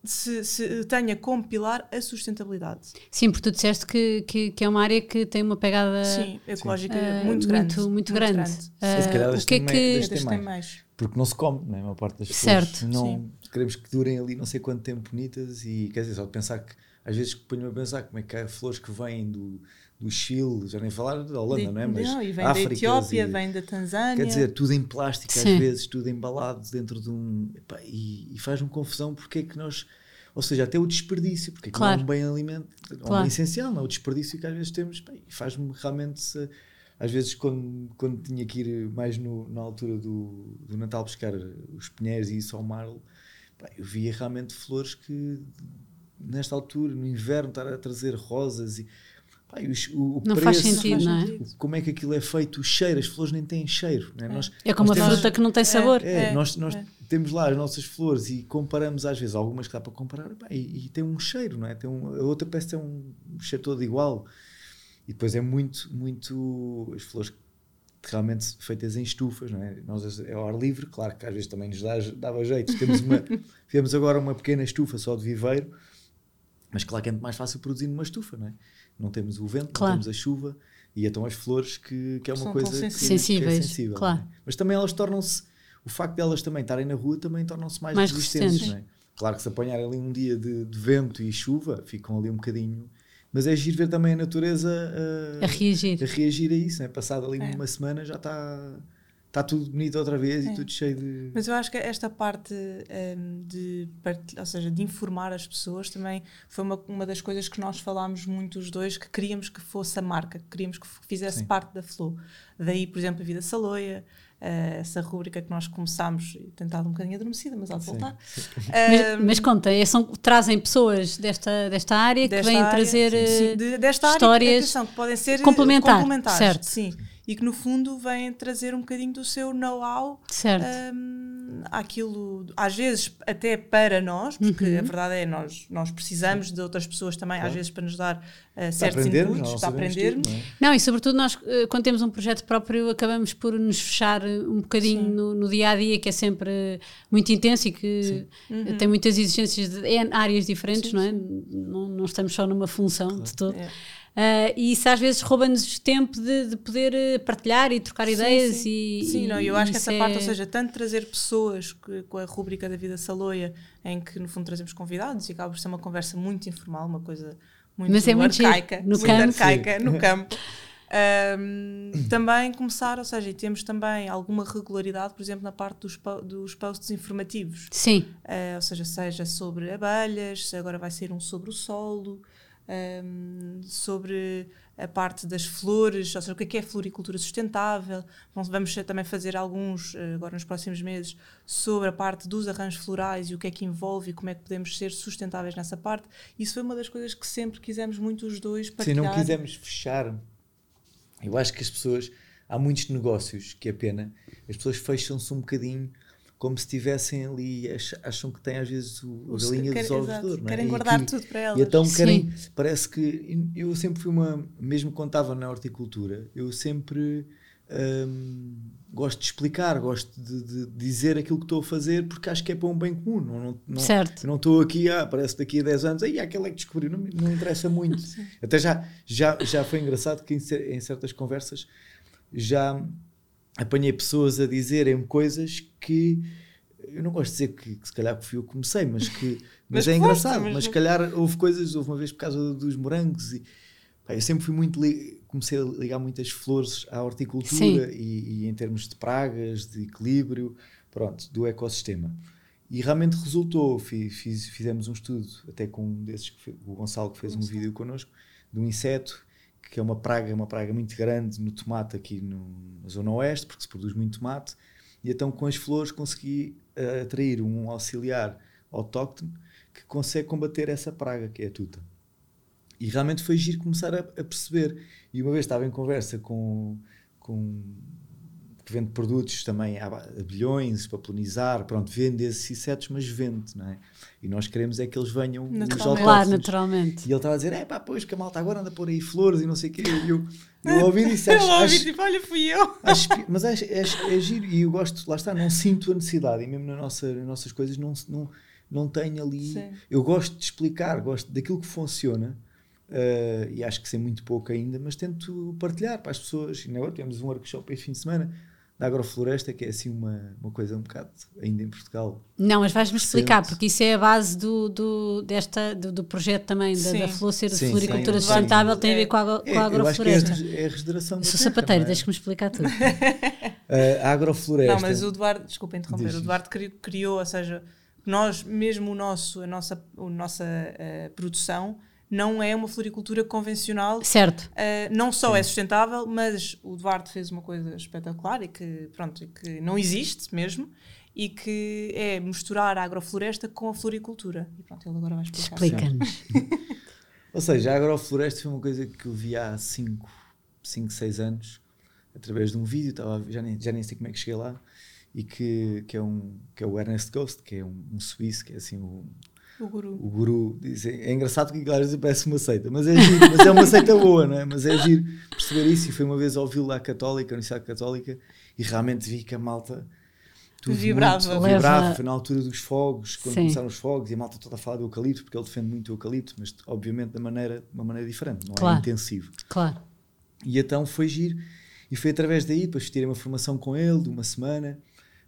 se, se tenha como pilar a sustentabilidade. Sim, porque tu disseste que, que, que é uma área que tem uma pegada Sim, ecológica ah, muito grande. Muito, muito grande. Ah, Se calhar o que é que. tem mais. mais. Porque não se come, não é? A maior parte das Certo. flores não queremos que durem ali não sei quanto tempo bonitas e quer dizer, só de pensar que às vezes ponho-me a pensar como é que há flores que vêm do, do Chile, já nem falar da Holanda, De- não é? Mas não, e vem Áfricas da Etiópia, e- vem da Tanzânia. Quer dizer, tudo em plástico Sim. às vezes, tudo embalado dentro de um. epá, e, e faz-me confusão porque é que nós. Ou seja, até o desperdício, porque aquilo Claro. é um bem alimento, é um Claro. bem essencial, não é? O desperdício que às vezes temos, e faz-me realmente. se- às vezes, quando, quando tinha que ir mais no- na altura do, do Natal buscar os pinheiros e isso ao Marlo, pá, eu via realmente flores que, nesta altura, no inverno, estar a trazer rosas e. os- o, o Não faz preço, sentido, não é? como é que aquilo é feito, o cheiro, as flores nem têm cheiro. Não é? Nós, É como nós a temos- fruta que não tem sabor. é, É, nós, nós é. temos lá as nossas flores e comparamos às vezes algumas que dá para comparar e, e tem um cheiro, não é? Tem um, a outra parece ter um cheiro todo igual. E depois é muito, muito as flores realmente feitas em estufas, não é? Nós é ao ar livre, claro que às vezes também nos dá, dava jeito. Temos, uma, temos agora uma pequena estufa só de viveiro, mas claro que é muito mais fácil produzir numa estufa, não é? Não temos o vento, Claro. não temos a chuva e então as flores que, que é uma São coisa tão que, sensíveis. que é Sensíveis, sensível. claro. não é? Mas também elas tornam-se, o facto de elas também estarem na rua também tornam-se mais, Mais resistentes. resistentes. não é? Claro que se apanharem ali um dia de, de vento e chuva, ficam ali um bocadinho. Mas é giro ver também a natureza A reagir. a reagir a isso, né? passado ali É. uma semana já está está tudo bonito outra vez É. e tudo cheio de. Mas eu acho que esta parte hum, de partilhar, ou seja, de informar as pessoas também foi uma, uma das coisas que nós falámos muito os dois, que queríamos que fosse a marca, que queríamos que fizesse Sim. parte da Flow. Daí, por exemplo, a Vida Saloia, eh, essa rúbrica que nós começámos, tem estado um bocadinho adormecida, mas há de Sim, voltar. sim. Mas, mas conta, é, são, trazem pessoas desta, desta área que desta vêm área, trazer. sim, eh, de- desta histórias área atenção, que podem ser eh, complementar, complementares, certo. sim, e que no fundo vêm trazer um bocadinho do seu know-how hum, àquilo, às vezes até para nós, porque Uhum. a verdade é nós nós precisamos de outras pessoas também, às Claro. vezes para nos dar uh, certos inputs, não para aprendermos. tudo, não é? Não, e sobretudo nós, eh, quando temos um projeto próprio, acabamos por nos fechar eh, um bocadinho no, no dia a dia, que é sempre muito intenso e que eh, tem muitas exigências de em áreas diferentes, Uhum. Sim, não é? Não, não estamos só numa função de todo. É. Ah, e isso às vezes rouba-nos tempo de, de poder eh, partilhar e trocar Sim, ideias sim. e Sim, e- não, eu acho que essa parte, ou é- seja, tanto trazer pessoas que- com a rúbrica da Vida Saloia, em que no fundo trazemos convidados e acaba por ser uma conversa muito informal, uma coisa muito Mas é muito arcaica, no muito campo. arcaica, no campo. Um, também começar, ou seja, e temos também alguma regularidade, por exemplo, na parte dos, dos posts informativos. Sim. Uh, ou seja, seja sobre abelhas, agora vai ser um sobre o solo, um, sobre a parte das flores, ou seja, o que é, que é floricultura sustentável. Vamos também fazer alguns, eh, agora nos próximos meses, sobre a parte dos arranjos florais e o que é que envolve e como é que podemos ser sustentáveis nessa parte. Isso foi uma das coisas que sempre quisemos muito os dois partilhar. Se não quisemos fechar, eu acho que as pessoas, há muitos negócios que é pena, as pessoas fecham-se um bocadinho como se estivessem ali, acham que têm às vezes o, a galinha dos ovos de ouro. É? Querem guardar que, tudo para elas. E então querem, parece que eu sempre fui uma, mesmo quando estava na horticultura, eu sempre hum, gosto de explicar, gosto de, de, dizer aquilo que estou a fazer porque acho que é para um bem comum. Não, não, não, certo. não estou aqui, ah, parece daqui a 10 anos, aí aquela é que descobriu, não, não interessa muito. Até já, já, já foi engraçado que em, em certas conversas já apanhei pessoas a dizerem coisas que eu não gosto de dizer que, que se calhar fui eu que comecei, mas que mas, mas é engraçado, mas, se calhar houve coisas, houve uma vez por causa dos morangos e pá, eu sempre fui muito comecei a ligar muitas flores à horticultura e, e, em termos de pragas, de equilíbrio, pronto, do ecossistema. E realmente resultou, fiz, fiz, fizemos um estudo até com um desses, o Gonçalo que fez um vídeo connosco, de um inseto que é uma praga, uma praga muito grande no tomate aqui no, na zona oeste, porque se produz muito tomate, e então com as flores consegui uh, atrair um auxiliar autóctone que consegue combater essa praga, que é a tuta. E realmente foi giro começar a, a perceber. E uma vez estava em conversa com, com que vende produtos também a bilhões para polinizar, pronto, vende esses insetos, mas vende, não é? E nós queremos é que eles venham os autóctones. Claro, naturalmente. E ele estava a dizer, é pá, pois que a malta agora anda a pôr aí flores e não sei o quê. E eu, eu ouvi isso. Acho, eu ouvi, tipo, olha, fui eu. Acho, mas é, é, é, giro e eu gosto, lá está, não sinto a necessidade e mesmo na nossa, nas nossas coisas não, não, não tenho ali... Sim. Eu gosto de explicar, gosto daquilo que funciona uh, e acho que sei muito pouco ainda, mas tento partilhar para as pessoas. E agora temos um workshop este fim de semana da agrofloresta, que é assim uma, uma coisa um bocado ainda em Portugal. Não, mas vais-me explicar, porque isso é a base do, do, desta, do, do projeto também da, da Flor ser sim, floricultura sim, sustentável, tem a ver com a, com a agrofloresta. É, é a regeneração Sou sapateiro, é? deixa-me explicar tudo. uh, a agrofloresta. Não, mas o Eduardo, desculpa interromper, o Eduardo criou, ou seja, nós, mesmo o nosso, a nossa, a nossa uh, produção, não é uma floricultura convencional. Certo. Uh, não só Sim. é sustentável, mas o Duarte fez uma coisa espetacular e que, pronto, que não existe mesmo e que é misturar a agrofloresta com a floricultura. E pronto, ele agora vai explicar. Explica-nos. Ou seja, a agrofloresta foi uma coisa que eu vi há 5, 5, 6 anos, através de um vídeo, estava, já, nem, já nem sei como é que cheguei lá, e que, que, é, um, que é o Ernest Ghost, que é um, um suíço, que é assim um, o guru. O guru diz, é engraçado que às vezes parece uma seita, mas é giro, mas é uma seita boa, não é? Mas é giro perceber isso. E foi uma vez ouvi-lo lá Católica, Universidade Católica, e realmente vi que a malta tudo vibrava. Muito, vibrava, foi na altura dos fogos, quando Sim. começaram os fogos, e a malta toda a falar do eucalipto, porque ele defende muito o eucalipto, mas obviamente de maneira, de uma maneira diferente, não é claro. é intensivo. Claro. E então foi giro, e foi através daí, depois tirei uma formação com ele de uma semana,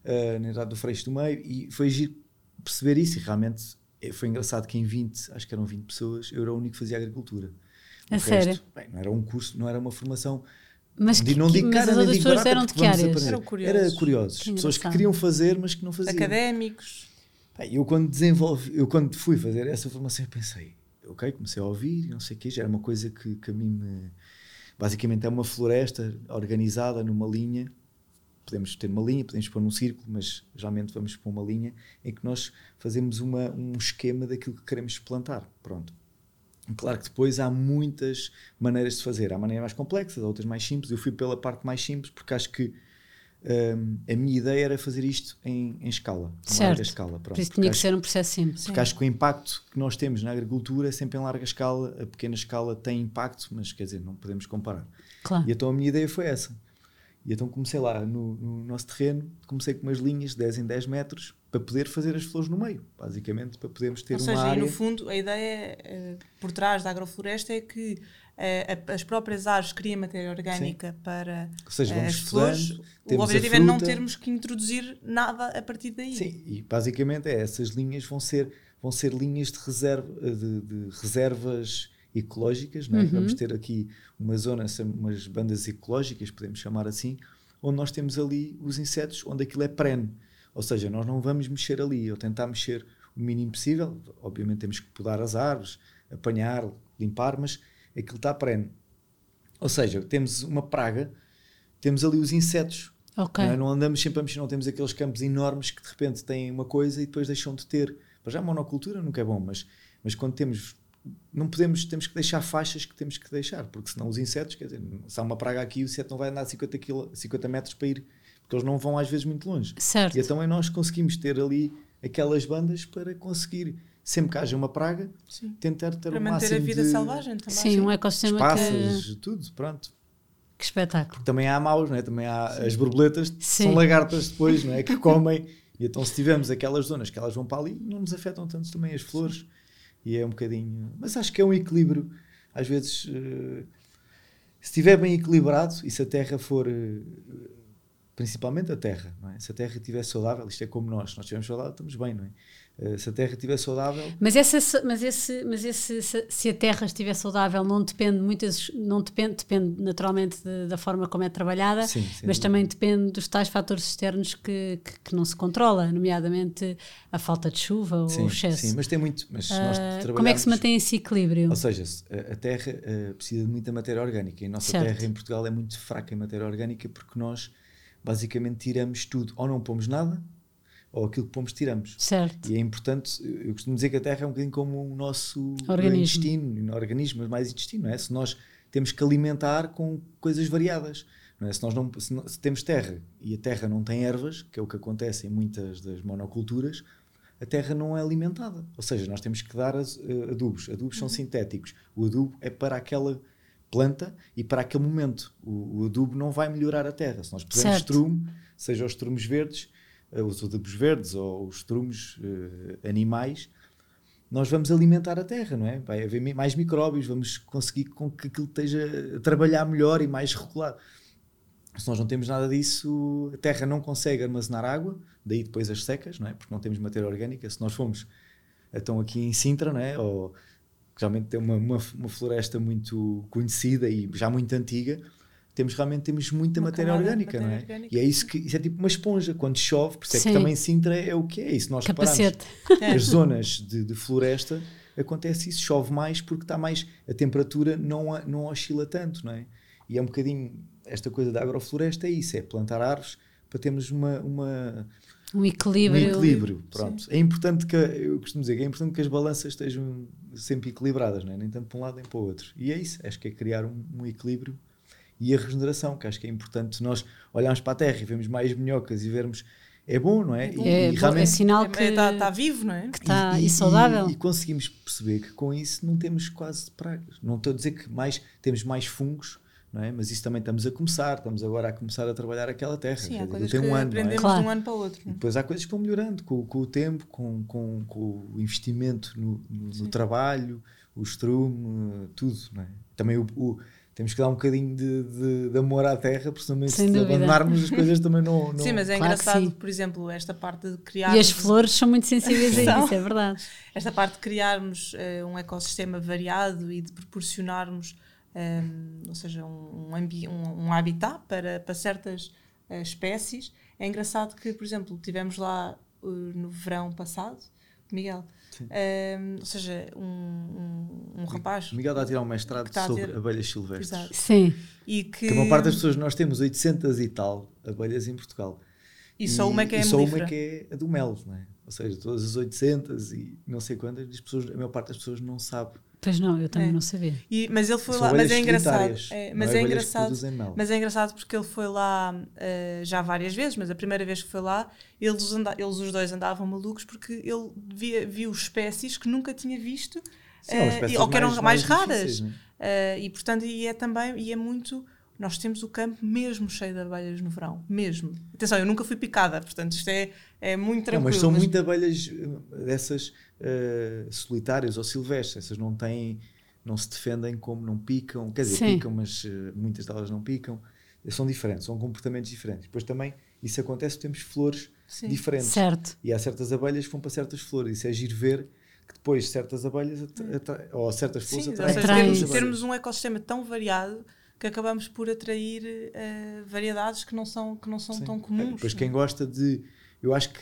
uh, na idade do Freixo do Meio, e foi giro perceber isso, e realmente é, foi engraçado que em 20, acho que eram 20 pessoas, eu era o único que fazia agricultura. A sério? Bem, não era um curso, não era uma formação. Mas que, não digo cara, mas as pessoas eram de que áreas? Eram curiosos. Era curiosos. Que pessoas que queriam fazer, mas que não faziam. Académicos. Bem, eu quando desenvolvi, eu quando fui fazer essa formação, eu pensei, ok, comecei a ouvir, não sei o quê, já era uma coisa que, que a mim me. Basicamente é uma floresta organizada numa linha podemos ter uma linha, podemos pôr num círculo, mas geralmente vamos pôr uma linha em que nós fazemos uma, um esquema daquilo que queremos plantar. Pronto. Claro que depois há muitas maneiras de fazer. Há maneiras mais complexas, outras mais simples. Eu fui pela parte mais simples porque acho que um, a minha ideia era fazer isto em, em escala, em larga escala. Pronto, Por isso tinha que acho, ser um processo simples. Porque acho que o impacto que nós temos na agricultura é sempre em larga escala. A pequena escala tem impacto, mas quer dizer, não podemos comparar. Claro. E então a minha ideia foi essa e então comecei lá no, no, nosso terreno, comecei com umas linhas de 10 em 10 metros para poder fazer as flores no meio, basicamente, para podermos ter Ou seja, uma área... e no fundo a ideia uh, por trás da agrofloresta é que uh, as próprias árvores criam matéria orgânica Sim. para seja, uh, as flores. O objetivo é não termos que introduzir nada a partir daí. Sim, e basicamente é, essas linhas vão ser, vão ser linhas de, reserva, de, de reservas ecológicas, não é? vamos ter aqui uma zona, umas bandas ecológicas, podemos chamar assim, onde nós temos ali os insetos, onde aquilo é perene. Ou seja, nós não vamos mexer ali, ou tentar mexer o mínimo possível. Obviamente temos que podar as árvores, apanhar, limpar, mas aquilo está perene. Ou seja, temos uma praga, temos ali os insetos. Okay. Não, é? não, andamos sempre a mexer, não temos aqueles campos enormes que de repente têm uma coisa e depois deixam de ter. Para já a monocultura nunca é bom, mas, mas quando temos não podemos, temos que deixar faixas que temos que deixar, porque senão os insetos, quer dizer, se há uma praga aqui, o inseto não vai andar 50, quilo, 50 metros para ir, porque eles não vão às vezes muito longe. Certo. E então é nós conseguimos ter ali aquelas bandas para conseguir, sempre que haja uma praga, Sim. tentar ter Para o manter a máximo vida de selvagem também. Sim, um ecossistema passas, que, tudo, pronto. que espetáculo. Também há maus, não é? também há as borboletas, Sim. são lagartas depois, não é? Que comem, e então se tivermos aquelas zonas que elas vão para ali, não nos afetam tanto também as flores. Sim e é um bocadinho. Mas acho que é um equilíbrio. Às vezes, uh, se estiver bem equilibrado e se a terra for. Uh, principalmente a terra, é? se a terra estiver saudável, isto é como nós, se nós estivermos saudáveis, estamos bem, não é? Uh, se a terra estiver saudável. Mas, essa, mas, esse, mas esse, se, a terra estiver saudável, não depende muitas, não depende, depende naturalmente de, da forma como é trabalhada, sim, mas também depende dos tais fatores externos que, que, que, não se controla, nomeadamente a falta de chuva sim, ou o excesso. Sim, mas tem muito. Mas uh, como é que se mantém esse equilíbrio? Ou seja, a terra uh, precisa de muita matéria orgânica e a nossa certo. terra em Portugal é muito fraca em matéria orgânica porque nós basicamente tiramos tudo, ou não pomos nada ou aquilo que pomos tiramos. Certo. E é importante, eu costumo dizer que a Terra é um bocadinho como o nosso organismo. intestino, organismo, mas mais intestino, não é? Se nós temos que alimentar com coisas variadas, não é? Se nós não, se, se temos terra e a terra não tem ervas, que é o que acontece em muitas das monoculturas, a terra não é alimentada. Ou seja, nós temos que dar as, uh, adubos. Adubos são sintéticos. O adubo é para aquela planta e para aquele momento. O, o adubo não vai melhorar a terra. Se nós pusermos estrume, seja os estrumes verdes, os adubos verdes ou os estrumes uh, animais, nós vamos alimentar a terra, não é? Vai haver mais micróbios, vamos conseguir com que aquilo esteja a trabalhar melhor e mais regulado. Se nós não temos nada disso, a terra não consegue armazenar água, daí depois as secas, não é? Porque não temos matéria orgânica. Se nós formos, então aqui em Sintra, não é? Ou, realmente tem uma, uma, uma floresta muito conhecida e já muito antiga, temos realmente temos muita matéria orgânica, matéria não é? Orgânica. E é isso que isso é tipo uma esponja, quando chove, por isso é Sim. que também Sintra é o que é isso. Nós Capacete. reparamos, as zonas de, de, floresta acontece isso, chove mais porque está mais, a temperatura não, não oscila tanto, não é? E é um bocadinho, esta coisa da agrofloresta é isso, é plantar árvores para termos uma, uma um equilíbrio. Um equilíbrio, pronto. Sim. É importante que, eu costumo dizer que é importante que as balanças estejam sempre equilibradas, não é? nem tanto para um lado nem para o outro. E é isso, acho que é criar um, um equilíbrio e a regeneração, que acho que é importante nós olharmos para a Terra e vemos mais minhocas e vermos é bom, não é? É, e, e realmente, é sinal que está, está vivo, não é? Que está e, e, saudável. E, conseguimos perceber que com isso não temos quase pragas. Não estou a dizer que mais, temos mais fungos, não é? Mas isso também estamos a começar, estamos agora a começar a trabalhar aquela terra. Sim, há coisas tem que um ano, aprendemos é? Claro. de um ano para o outro. E depois há coisas que vão melhorando com, com o tempo, com, com, com o investimento no, no, no trabalho, o estrume, tudo, não é? Também o, o temos que dar um bocadinho de, de, de amor à terra, porque se abandonarmos as coisas também não, não... Sim, mas é Claro engraçado, por exemplo, esta parte de criar. E as flores são muito sensíveis a isso, é verdade. Esta parte de criarmos eh, um ecossistema variado e de proporcionarmos, eh, ou seja, um, um, um- um habitat para, para certas eh, espécies. É engraçado que, por exemplo, tivemos lá eh, no verão passado, Miguel, eh, ou seja, um, um, um rapaz O Miguel está a tirar um mestrado sobre ter- abelhas silvestres. Exato. Sim. e que. Que a maior parte das pessoas, nós temos 800 e tal abelhas em Portugal. E só uma é que é e só uma que é a do mel, não é? Ou seja, todas as 800 e não sei quantas, as pessoas, a maior parte das pessoas não sabe. Pois não, eu também É. não sabia. E- mas ele foi São lá, mas é engraçado. é, não mas é é engraçado. Mas é engraçado porque ele foi lá eh, já várias vezes, mas a primeira vez que foi lá, eles, anda, eles os dois andavam malucos porque ele via, viu espécies que nunca tinha visto Sim, e- ou que eram mais, mais raras. difíceis, não é? Eh, e portanto, e é também, e é muito. Nós temos o campo mesmo cheio de abelhas no verão, mesmo. Atenção, eu nunca fui picada, portanto isto é, é muito Não, tranquilo. mas são muito abelhas dessas solitárias ou silvestres. Essas não têm, não se defendem como não picam. Quer dizer, Sim. picam, mas eh, muitas delas não picam. São diferentes, são comportamentos diferentes. Depois também isso acontece, temos flores Sim. diferentes. Certo. E há certas abelhas que vão para certas flores. Isso é giro ver que depois certas abelhas ou certas flores Sim, atraem seja, termos, termos abelhas. um ecossistema tão variado que acabamos por atrair eh, variedades que não são, que não são Sim. tão É, comuns. É? quem gosta de. Eu acho que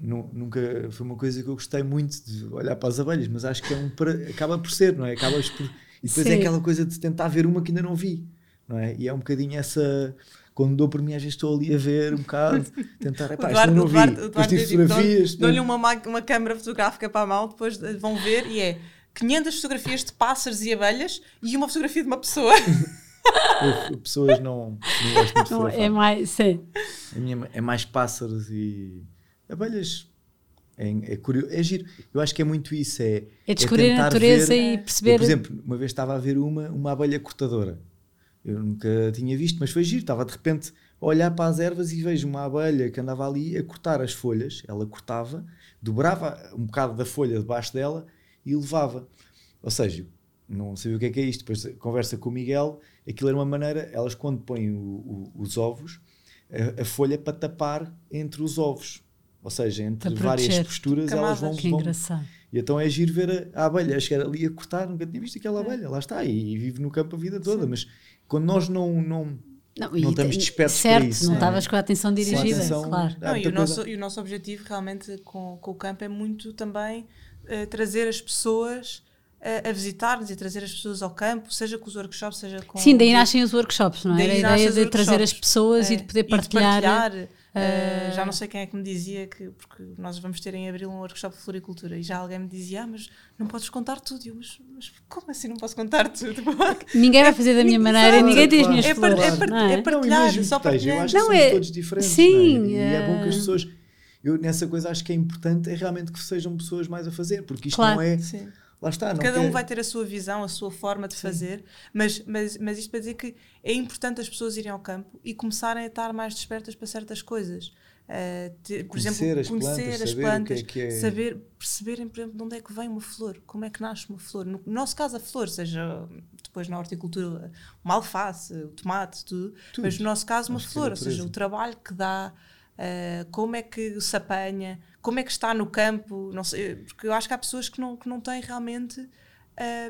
nu- nunca foi uma coisa que eu gostei muito de olhar para as abelhas, mas acho que é um pra- acaba por ser, não é? Acabas por, e depois é Sim. aquela coisa de tentar ver uma que ainda não vi, não é? E é um bocadinho essa. Quando dou por mim, às vezes estou ali a ver um bocado, tentar, epá, Eduardo, não vi. Eduardo, Depois tive fotografias. dão-lhe uma, ma- uma câmara fotográfica para a mão, depois vão ver e é 500 fotografias de pássaros e abelhas e uma fotografia de uma pessoa. Eu- pessoas não, não gostam de Não, fotografar. é mais. Sim. A minha é mais pássaros e abelhas. É, é curioso, é giro. Eu acho que é muito isso. É, É descobrir a tentar natureza ver- e Eu, perceber. por exemplo, uma vez estava a ver uma, uma abelha cortadora. Eu nunca tinha visto, mas foi giro. Estava de repente a olhar para as ervas e vejo uma abelha que andava ali a cortar as folhas. Ela cortava, dobrava um bocado da folha debaixo dela e levava. Ou seja, não sabia o que é que é isto. Depois conversa com o Miguel. Aquilo era uma maneira, elas quando põem o- o- os ovos, a, a folha é para tapar entre os ovos. Ou seja, entre várias posturas, elas vão. Que vão engraçado. e então é giro ver a, a abelha a chegar ali a cortar, nunca tinha visto aquela abelha, lá está, e, vive no campo a vida toda, mas quando nós não, não, Não, Não estamos e- despertos para certo, isso, não não é? estavas com a atenção dirigida, atenção- claro. Não, e, o nosso, e o nosso objetivo realmente com, com o campo é muito também eh, trazer as pessoas eh, a visitar-nos e trazer as pessoas ao campo, seja com os workshops, seja com. Sim, daí nascem os workshops, não é? Daí Era a nascem ideia de trazer as workshops. pessoas É, e de poder partilhar. partilhar, eh, já não sei quem é que me dizia que, porque nós vamos ter em abril um workshop de floricultura e já alguém me dizia, ah, mas não podes contar tudo. E eu, mas, mas como assim não posso contar tudo? Ninguém vai fazer da minha maneira, Exato. ninguém tem as Claro, minhas É, par- flores. é, par- não é? é Não, partilhar, mesmo só eu acho Não, que é- somos todos diferentes. sim, não é? E é bom que as é- pessoas. Eu nessa coisa acho que é importante é realmente que sejam pessoas mais a fazer, porque isto Claro. não é. Sim. Lá está, Cada um quer- vai ter a sua visão, a sua forma de fazer, mas, mas, mas isto para dizer que é importante as pessoas irem ao campo e começarem a estar mais despertas para certas coisas. Uh, ter- por Conhecer exemplo, as conhecer plantas, as saber o que é plantas, que é. saber, perceberem, por exemplo, de onde é que vem uma flor, como é que nasce uma flor. No nosso caso, a flor, seja depois na horticultura, uma alface, o tomate, tudo, Tudo. mas no nosso caso, uma Acho a flor, ou seja, o trabalho que dá, uh, como é que se apanha, como é que está no campo, não sei, porque eu acho que há pessoas que não, que não têm realmente.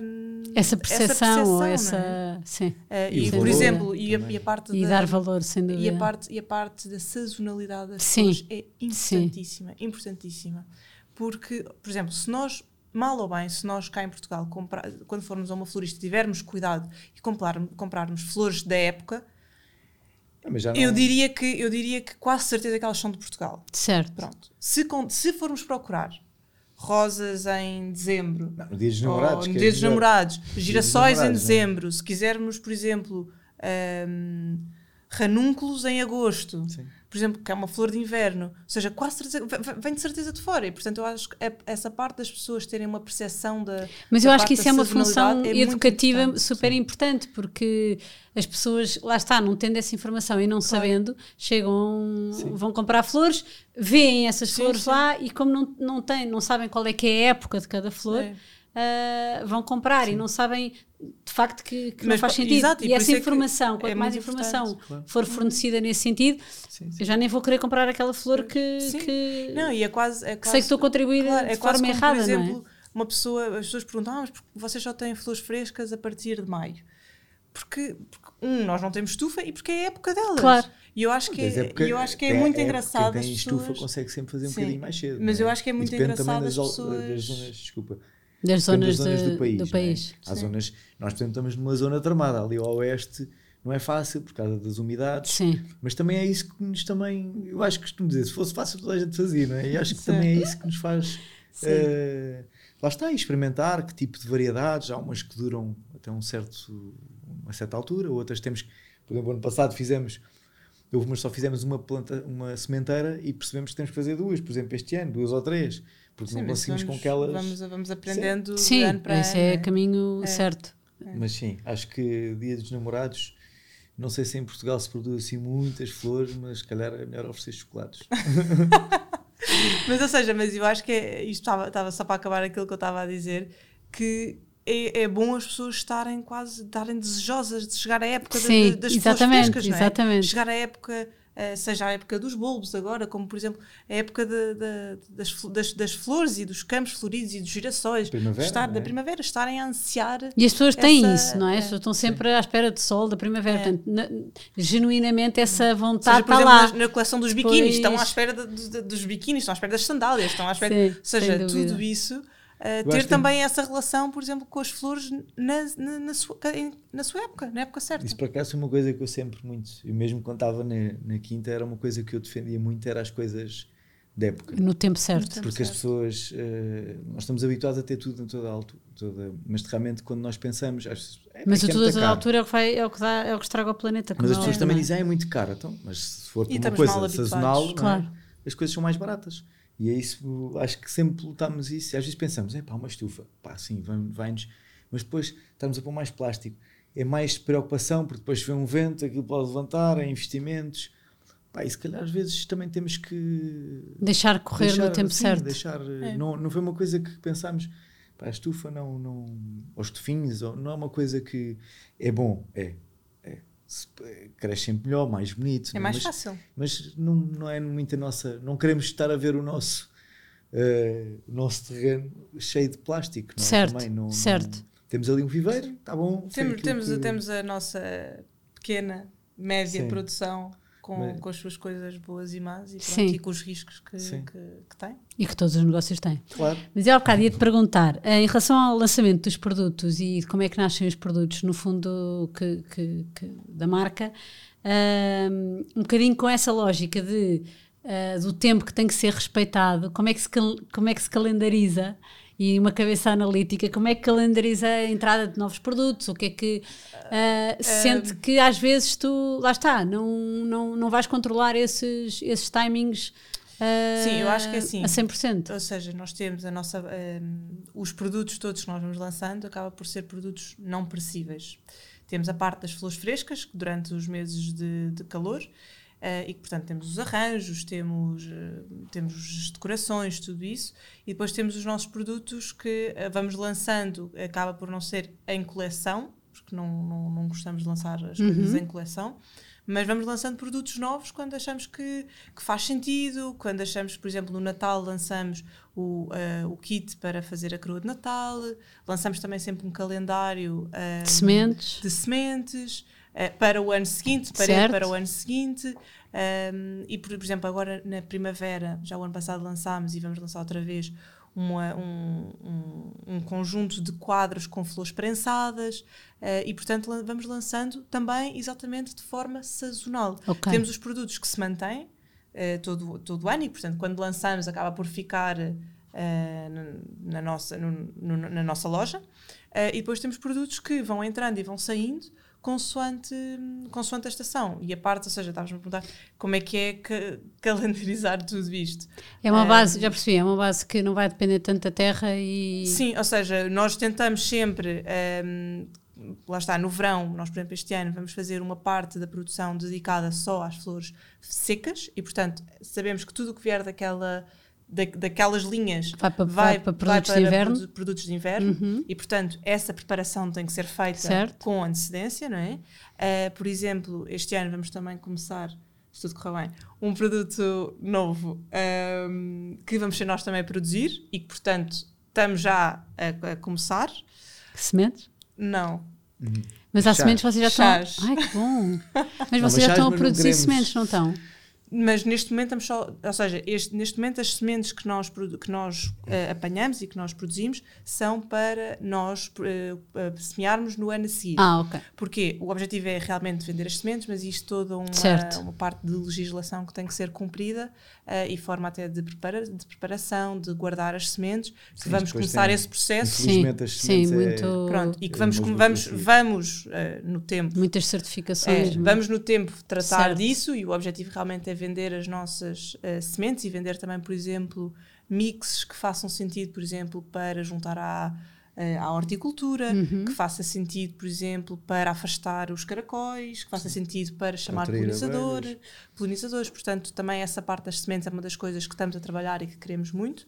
um, Essa percepção, ou não é? essa. Sim. Uh, E o e, por exemplo, e a, e a parte E da, dar valor, sem e dúvida. a parte e a parte da sazonalidade das Sim. flores é importantíssima, importantíssima. Porque, por exemplo, se nós mal ou bem, se nós cá em Portugal comprar, quando formos a uma florista tivermos cuidado e comprar, comprarmos flores da época, Ah, mas já eu não- diria que eu diria que quase certeza que elas são de Portugal. Certo. Pronto. Se, se formos procurar rosas em dezembro, Não, no dia dos ou namorados. no dia dos dizer, namorados, girassóis em namorados, não é? dezembro, se quisermos, por exemplo, hum, ranúnculos em agosto, Sim. Por exemplo, que é uma flor de inverno, ou seja, quase certeza, vem de certeza de fora, e portanto eu acho que é- essa parte das pessoas terem uma percepção da. Mas da eu acho parte que isso da é uma função é educativa importante. super importante, porque as pessoas, lá está, não tendo essa informação e não sabendo, chegam, vão comprar flores, veem essas Sim, flores sim. lá e como não, não, têm, não sabem qual é que é a época de cada flor, É. ah, vão comprar e não sabem de facto que, que não faz sentido. exato, e e essa é informação, é quanto mais muito informação claro. for fornecida nesse sentido, Sim, sim. eu já nem vou querer comprar aquela flor que, Sim. que Não, e é quase. É que quase sei que estou a contribuir Claro, de é quase forma como, errada, por não é? exemplo, uma pessoa, as pessoas perguntam, ah, mas porque vocês só têm flores frescas a partir de maio. Porque, porque, um, nós não temos estufa e porque é a época delas. Claro. E eu acho que, é, e eu acho que é tem- muito engraçado Quem tem pessoas... estufa consegue sempre fazer um Sim. bocadinho mais cedo. Mas eu é? acho que é muito depende também engraçado das, pessoas- das zonas, desculpa. Das Depende zonas, de- do país. do é? país. Há Sim. zonas, nós, por exemplo, estamos numa zona tramada, ali ao oeste não é fácil por causa das umidades, Sim. mas também é isso que nos também, eu acho que costumo dizer, se fosse fácil toda a gente fazia, não é? E acho que Sim. também é isso que nos faz, eh, lá está, experimentar que tipo de variedades, há umas que duram até um certo, uma certa altura, outras temos, por exemplo, ano passado fizemos Houve, só fizemos uma planta, uma sementeira e percebemos que temos que fazer duas, por exemplo, este ano, duas ou três, porque Sim, não conseguimos com vamos, aquelas. Vamos, vamos aprendendo de Sim, ano para esse ano. é né? caminho É. certo. Mas sim, acho que Dia dos Namorados, não sei se em Portugal se produz assim muitas flores, mas se calhar é melhor oferecer chocolates. Mas ou seja, mas eu acho que é, isto estava, estava só para acabar aquilo que eu estava a dizer, que é, é bom as pessoas estarem quase, estarem desejosas de chegar à época Sim, das exatamente, flores frescas, não é? exatamente. Chegar à época seja a época dos bulbos agora, como por exemplo a época de, de, das, das, das, flores e dos campos floridos e dos girassóis, primavera, estar, é? da primavera, estarem a ansiar. E as pessoas têm essa, isso, não é? As pessoas estão sempre à espera de sol da primavera. É. Portanto, na, genuinamente essa vontade seja, por está exemplo, lá. Na, na coleção dos biquínis, estão à espera de, de, dos biquínis, estão à espera das sandálias, estão à espera. Sim, ou seja, tudo isso Uh, ter também que... essa relação, por exemplo, com as flores na, na, na, sua, na sua época, na época certa. Isso por acaso é uma coisa que eu sempre muito, eu mesmo quando estava na, na quinta, era uma coisa que eu defendia muito, era as coisas da época. No tempo certo. No tempo Porque certo. as pessoas, uh, nós estamos habituados a ter tudo em toda a altura, toda, mas realmente quando nós pensamos... É, mas é o tudo a toda a altura é o, que vai, é, o que dá, é o que estraga o planeta. Mas as pessoas também dizem, ah, é muito caro, então, mas se for por uma coisa sazonal, claro. é? as coisas são mais baratas. E é isso, acho que sempre lutámos isso. E às vezes pensamos, é pá, uma estufa, pá, sim, vai-nos. Mas depois estamos a pôr mais plástico. É mais preocupação, porque depois vem um vento, aquilo pode levantar, é investimentos. Pá, e se calhar às vezes também temos que. Deixar correr deixar, no tempo sim, certo. Deixar, é. não, não foi uma coisa que pensámos, pá, a estufa não. não ou estufinhos, ou, não é uma coisa que é bom, é cresce sempre melhor, mais bonito. É mais mas, fácil. Mas não, não é muito a nossa. Não queremos estar a ver o nosso, uh, o nosso terreno cheio de plástico. Não é? certo, Também não, certo. Não, temos ali um viveiro, está bom. Temos, temos, que... temos a nossa pequena, média Sim. produção com, Mas... com as suas coisas boas e más e, pronto, e com os riscos que, que, que, tem. E que todos os negócios têm. Claro. Mas eu há bocado ia-te perguntar, em relação ao lançamento dos produtos e como é que nascem os produtos, no fundo, que, que, que da marca, um, um bocadinho com essa lógica de, uh, do tempo que tem que ser respeitado, como é que se, como é que se calendariza e uma cabeça analítica, como é que calendariza a entrada de novos produtos? O que é que uh, sente que às vezes tu, lá está, não, não, não vais controlar esses, esses timings uh, Sim, eu acho que é assim. A 100%. Ou seja, nós temos a nossa. Os produtos todos que nós vamos lançando acaba por ser produtos não perecíveis. Temos a parte das flores frescas, durante os meses de, de calor, Uh, e que, portanto, temos os arranjos, temos, uh, temos as decorações, tudo isso, e depois temos os nossos produtos que uh, vamos lançando, acaba por não ser em coleção, porque não, não, não gostamos de lançar as uhum. coisas em coleção, mas vamos lançando produtos novos quando achamos que, que faz sentido, quando achamos, por exemplo, no Natal lançamos o, o kit para fazer a coroa de Natal, lançamos também sempre um calendário de sementes. De sementes uh, para o ano seguinte, para, para o ano seguinte. Um, e, por, por, exemplo, agora na primavera, já o ano passado lançámos e vamos lançar outra vez uma, um, um, um, conjunto de quadros com flores prensadas uh, e, portanto, vamos lançando também exatamente de forma sazonal. Okay. Temos os produtos que se mantêm uh, todo, todo o ano e, portanto, quando lançamos acaba por ficar uh, na, nossa, no, no, na nossa loja. e depois temos produtos que vão entrando e vão saindo consoante, consoante a estação. E a parte, ou seja, estavas-me a perguntar como é que é calendarizar tudo isto. É uma base, já percebi, é uma base que não vai depender tanto da terra e. Sim, ou seja, nós tentamos sempre. Um, lá está, no verão, nós, por exemplo, este ano vamos fazer uma parte da produção dedicada só às flores secas e, portanto, sabemos que tudo o que vier daquela da, daquelas linhas vai para, vai, vai para produtos vai para de inverno, produtos de inverno uhum. e portanto essa preparação tem que ser feita certo. com antecedência, não é? Uh, por exemplo, este ano vamos também começar se tudo correr bem, um produto novo um, que vamos ser nós também a produzir e que portanto estamos já a, a começar. Sementes? Não. Uhum. Mas há sementes vocês já estão. Ai que bom! Mas vocês já estão a produzir sementes, não estão? Mas neste momento estamos só, ou seja, este, neste momento as sementes que nós, que nós uh, apanhamos e que nós produzimos são para nós uh, uh, semearmos no ano a seguir. Ah, ok. Porque o objetivo é realmente vender as sementes, mas isto toda uma, uma parte de legislação que tem que ser cumprida e forma até de, prepara, de preparação, de guardar as sementes. Sim, vamos começar tem, esse processo. Sim, sim, é muito. Pronto, e que vamos, vamos, vamos no tempo. Muitas certificações. É, vamos no tempo tratar certo. disso e o objetivo realmente é vender as nossas uh, sementes e vender também, por exemplo, mixes que façam sentido, por exemplo, para juntar à, uh, à horticultura, uhum. que faça sentido, por exemplo, para afastar os caracóis, que faça Sim. sentido para chamar polinizador, polinizadores. Portanto, também essa parte das sementes é uma das coisas que estamos a trabalhar e que queremos muito.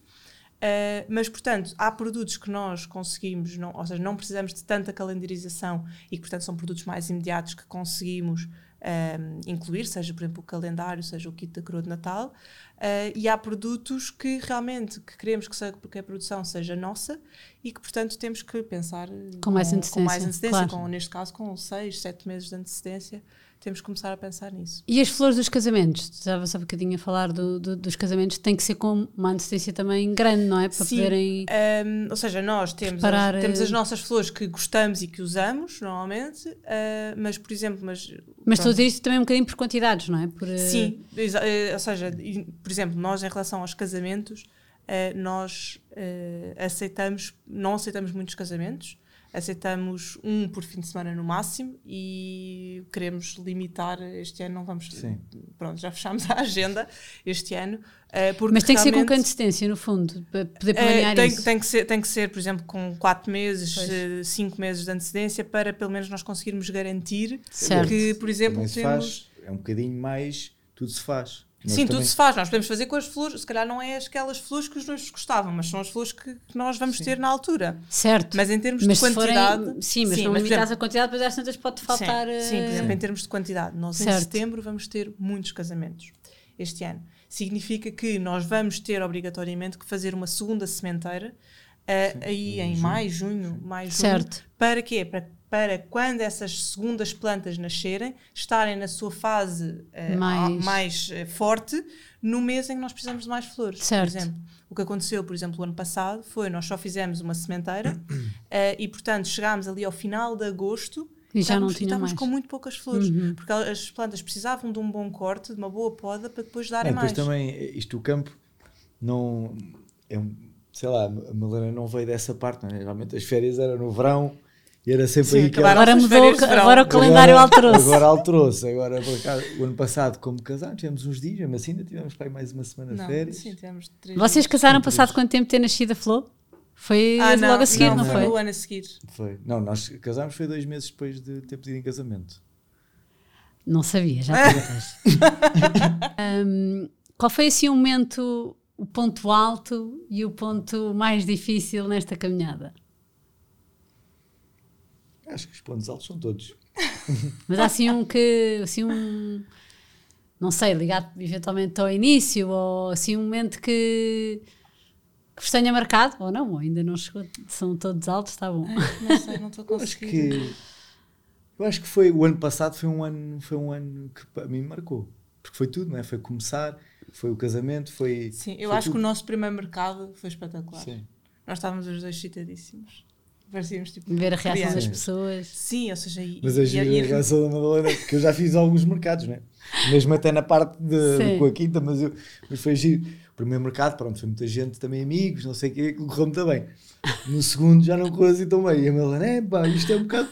Uh, mas, portanto, há produtos que nós conseguimos, não, ou seja, não precisamos de tanta calendarização e que, portanto, são produtos mais imediatos que conseguimos um, incluir, seja, por exemplo, o calendário, seja o kit da coroa de Natal. Uh, e há produtos que realmente que queremos que, seja, que a produção seja nossa e que, portanto, temos que pensar com mais antecedência, com, mais antecedência claro. com, neste caso, com seis, sete meses de antecedência temos que começar a pensar nisso. E as flores dos casamentos? Estava só um bocadinho a falar do, do, dos casamentos, tem que ser com uma antecedência também grande, não é? Para Sim, poderem. Um, ou seja, nós temos, preparar... as, temos as eh, nossas flores que gostamos e que usamos normalmente, uh, mas, por exemplo. Mas, mas estou a dizer isto também um bocadinho por quantidades, não é? Por, uh... Sim, ou seja, por exemplo, nós em relação aos casamentos, uh, nós aceitamos, não aceitamos muitos casamentos aceitamos um por fim de semana no máximo e queremos limitar este ano não vamos Sim. pronto já fechámos a agenda este ano uh, mas tem que ser com que antecedência no fundo para poder planear uh, tem, isso tem que ser tem que ser por exemplo com quatro meses pois. cinco meses de antecedência para pelo menos nós conseguirmos garantir certo. que por exemplo temos faz, é um bocadinho mais tudo se faz nós Sim, também... tudo se faz. Nós podemos fazer com as flores, se calhar não é aquelas flores que os noivos gostavam, mas são as flores que, que nós vamos sim. ter na altura. Certo. Mas em termos mas de quantidade. Forem, sim, mas sim, não limitas a quantidade, depois às tantas pode faltar. Sim, sim, por exemplo, em termos de quantidade. Nós certo. em setembro vamos ter muitos casamentos este ano. Significa que nós vamos ter obrigatoriamente que fazer uma segunda sementeira uh, aí em, em maio, junho, mais junho. Certo. Para quê? Para para quando essas segundas plantas nascerem, estarem na sua fase uh, mais, mais uh, forte no mês em que nós precisamos de mais flores. Certo. Por exemplo, o que aconteceu, por exemplo, o ano passado foi nós só fizemos uma sementeira uh, e, portanto, chegámos ali ao final de agosto e já não tinha estávamos mais. com muito poucas flores, uhum. porque as plantas precisavam de um bom corte, de uma boa poda para depois darem mais. Depois também, isto o campo não é um, sei lá, a Melena não veio dessa parte, não é? Geralmente as férias eram no verão e era sempre Sim, aí que agora mudou, agora o calendário alterou-se. Agora alterou-se. Agora, o ano passado, como casámos, tivemos uns dias, mas assim ainda tivemos para aí mais uma semana de férias. Sim, tivemos três Vocês casaram passado quanto tempo ter nascido a Flor? Foi ah, não, logo a seguir, não, não, foi? Foi o ano a seguir. Foi. Não, nós casámos foi dois meses depois de ter pedido em casamento. Não sabia, já um, Qual foi assim o momento, o ponto alto e o ponto mais difícil nesta caminhada? Acho que os pontos altos são todos. Mas há assim um que, assim um, não sei, ligado eventualmente ao início, ou assim um momento que, que vos tenha marcado, ou não, ou ainda não chegou, são todos altos, está bom. não sei, não estou conseguindo. Acho que, eu acho que foi, o ano passado foi um ano, foi um ano que para mim marcou, porque foi tudo, não é? Foi começar, foi o casamento, foi... Sim, eu acho tudo. que o nosso primeiro mercado foi espetacular. Sim. Nós estávamos os dois excitadíssimos. Parecíamos tipo. Ver a reação crianças. das pessoas. Sim, ou seja. E, Mas a, e, a, a reação da Madalena, que eu já fiz alguns mercados, né? mesmo até na parte de, com a quinta, mas, eu, mas foi giro. O primeiro mercado, pronto, foi muita gente, também amigos, não sei o que, correu muito bem. No segundo já não correu assim tão bem. E a Madalena, é pá, isto é um bocado.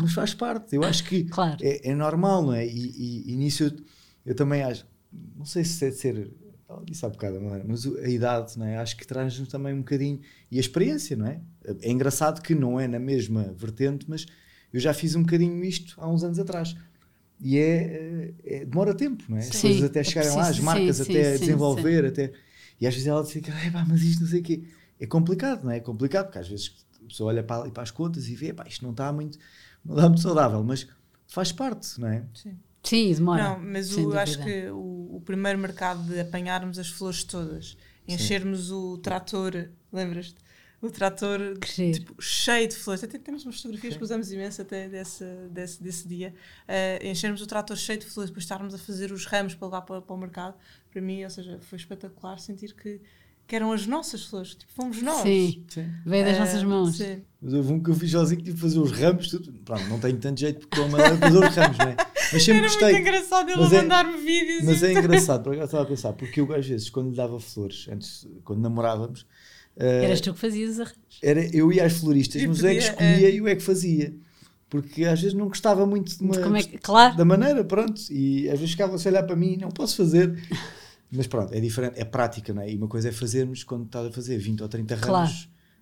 Mas faz parte. Eu acho que claro. é, é normal, não é? E, e, e nisso eu, eu também acho. Não sei se é de ser disse há bocado, é? mas a idade, não é? acho que traz-nos também um bocadinho, e a experiência, não é? É engraçado que não é na mesma vertente, mas eu já fiz um bocadinho isto há uns anos atrás. E é, é, é demora tempo, não é? As coisas até é chegarem é lá, as marcas sim, até sim, desenvolver, até. E às vezes ela diz, mas isto não sei o quê. É complicado, não é? É complicado, porque às vezes a pessoa olha para, para as contas e vê, pá, isto não está muito, não está muito saudável, mas faz parte, não é? Sim. Sim, demora. Não, mas o, acho que o, o, primeiro mercado de apanharmos as flores todas, enchermos Sim. o trator, lembras-te? O trator tipo, cheio de flores. Até temos umas fotografias Sim. que usamos imenso até desse, desse, desse dia. Uh, enchermos o trator cheio de flores, depois estarmos a fazer os ramos para levar para, para o mercado. Para mim, ou seja, foi espetacular sentir que que eram as nossas flores, tipo, fomos nós. Sim, sim. veio das uh, nossas mãos. Sim. Mas houve um que eu fiz sozinho, tive que fazer os ramos, tudo. Pronto, não tenho tanto jeito porque estou a fazer os ramos, não é? Mas sempre Era gostei. muito engraçado ele mas é, mandar-me vídeos. Mas é engraçado, por acaso estava a pensar, porque eu às vezes, quando lhe dava flores, antes, quando namorávamos. Uh, Eras tu que fazias os arranjos? Era, eu ia às floristas, mas eu é que escolhia é... e eu é que fazia. Porque às vezes não gostava muito de uma, é que, claro. da maneira, pronto. E às vezes ficava-se a olhar para mim, não posso fazer. Mas pronto, é diferente, é prática, não é? E uma coisa é fazermos quando estás a fazer 20 ou 30 ramos. Claro.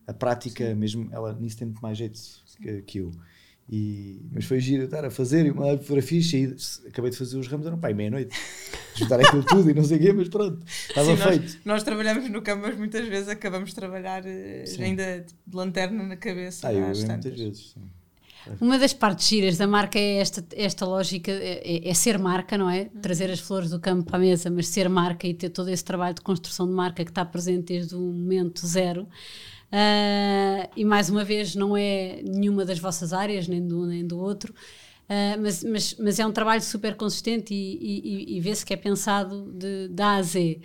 A prática, Sim. mesmo, ela nisso tem muito mais jeito que, que, eu. E, mas foi giro estar a fazer e uma fotografia e acabei de fazer os ramos, eram pai meia-noite. Juntar aquilo tudo e não sei o quê, mas pronto, estava Sim, feito. Nós, nós, trabalhamos no campo, mas muitas vezes acabamos de trabalhar eh, Sim. ainda de lanterna na cabeça. Ah, eu muitas vezes. Sim. Uma das partes giras da marca é esta, esta lógica, é, é, ser marca, não é? Trazer as flores do campo para a mesa, mas ser marca e ter todo esse trabalho de construção de marca que está presente desde o momento zero. Uh, e mais uma vez, não é nenhuma das vossas áreas, nem do nem do outro. Uh, mas, mas, mas é um trabalho super consistente e, e, e vê-se que é pensado de, A a Z.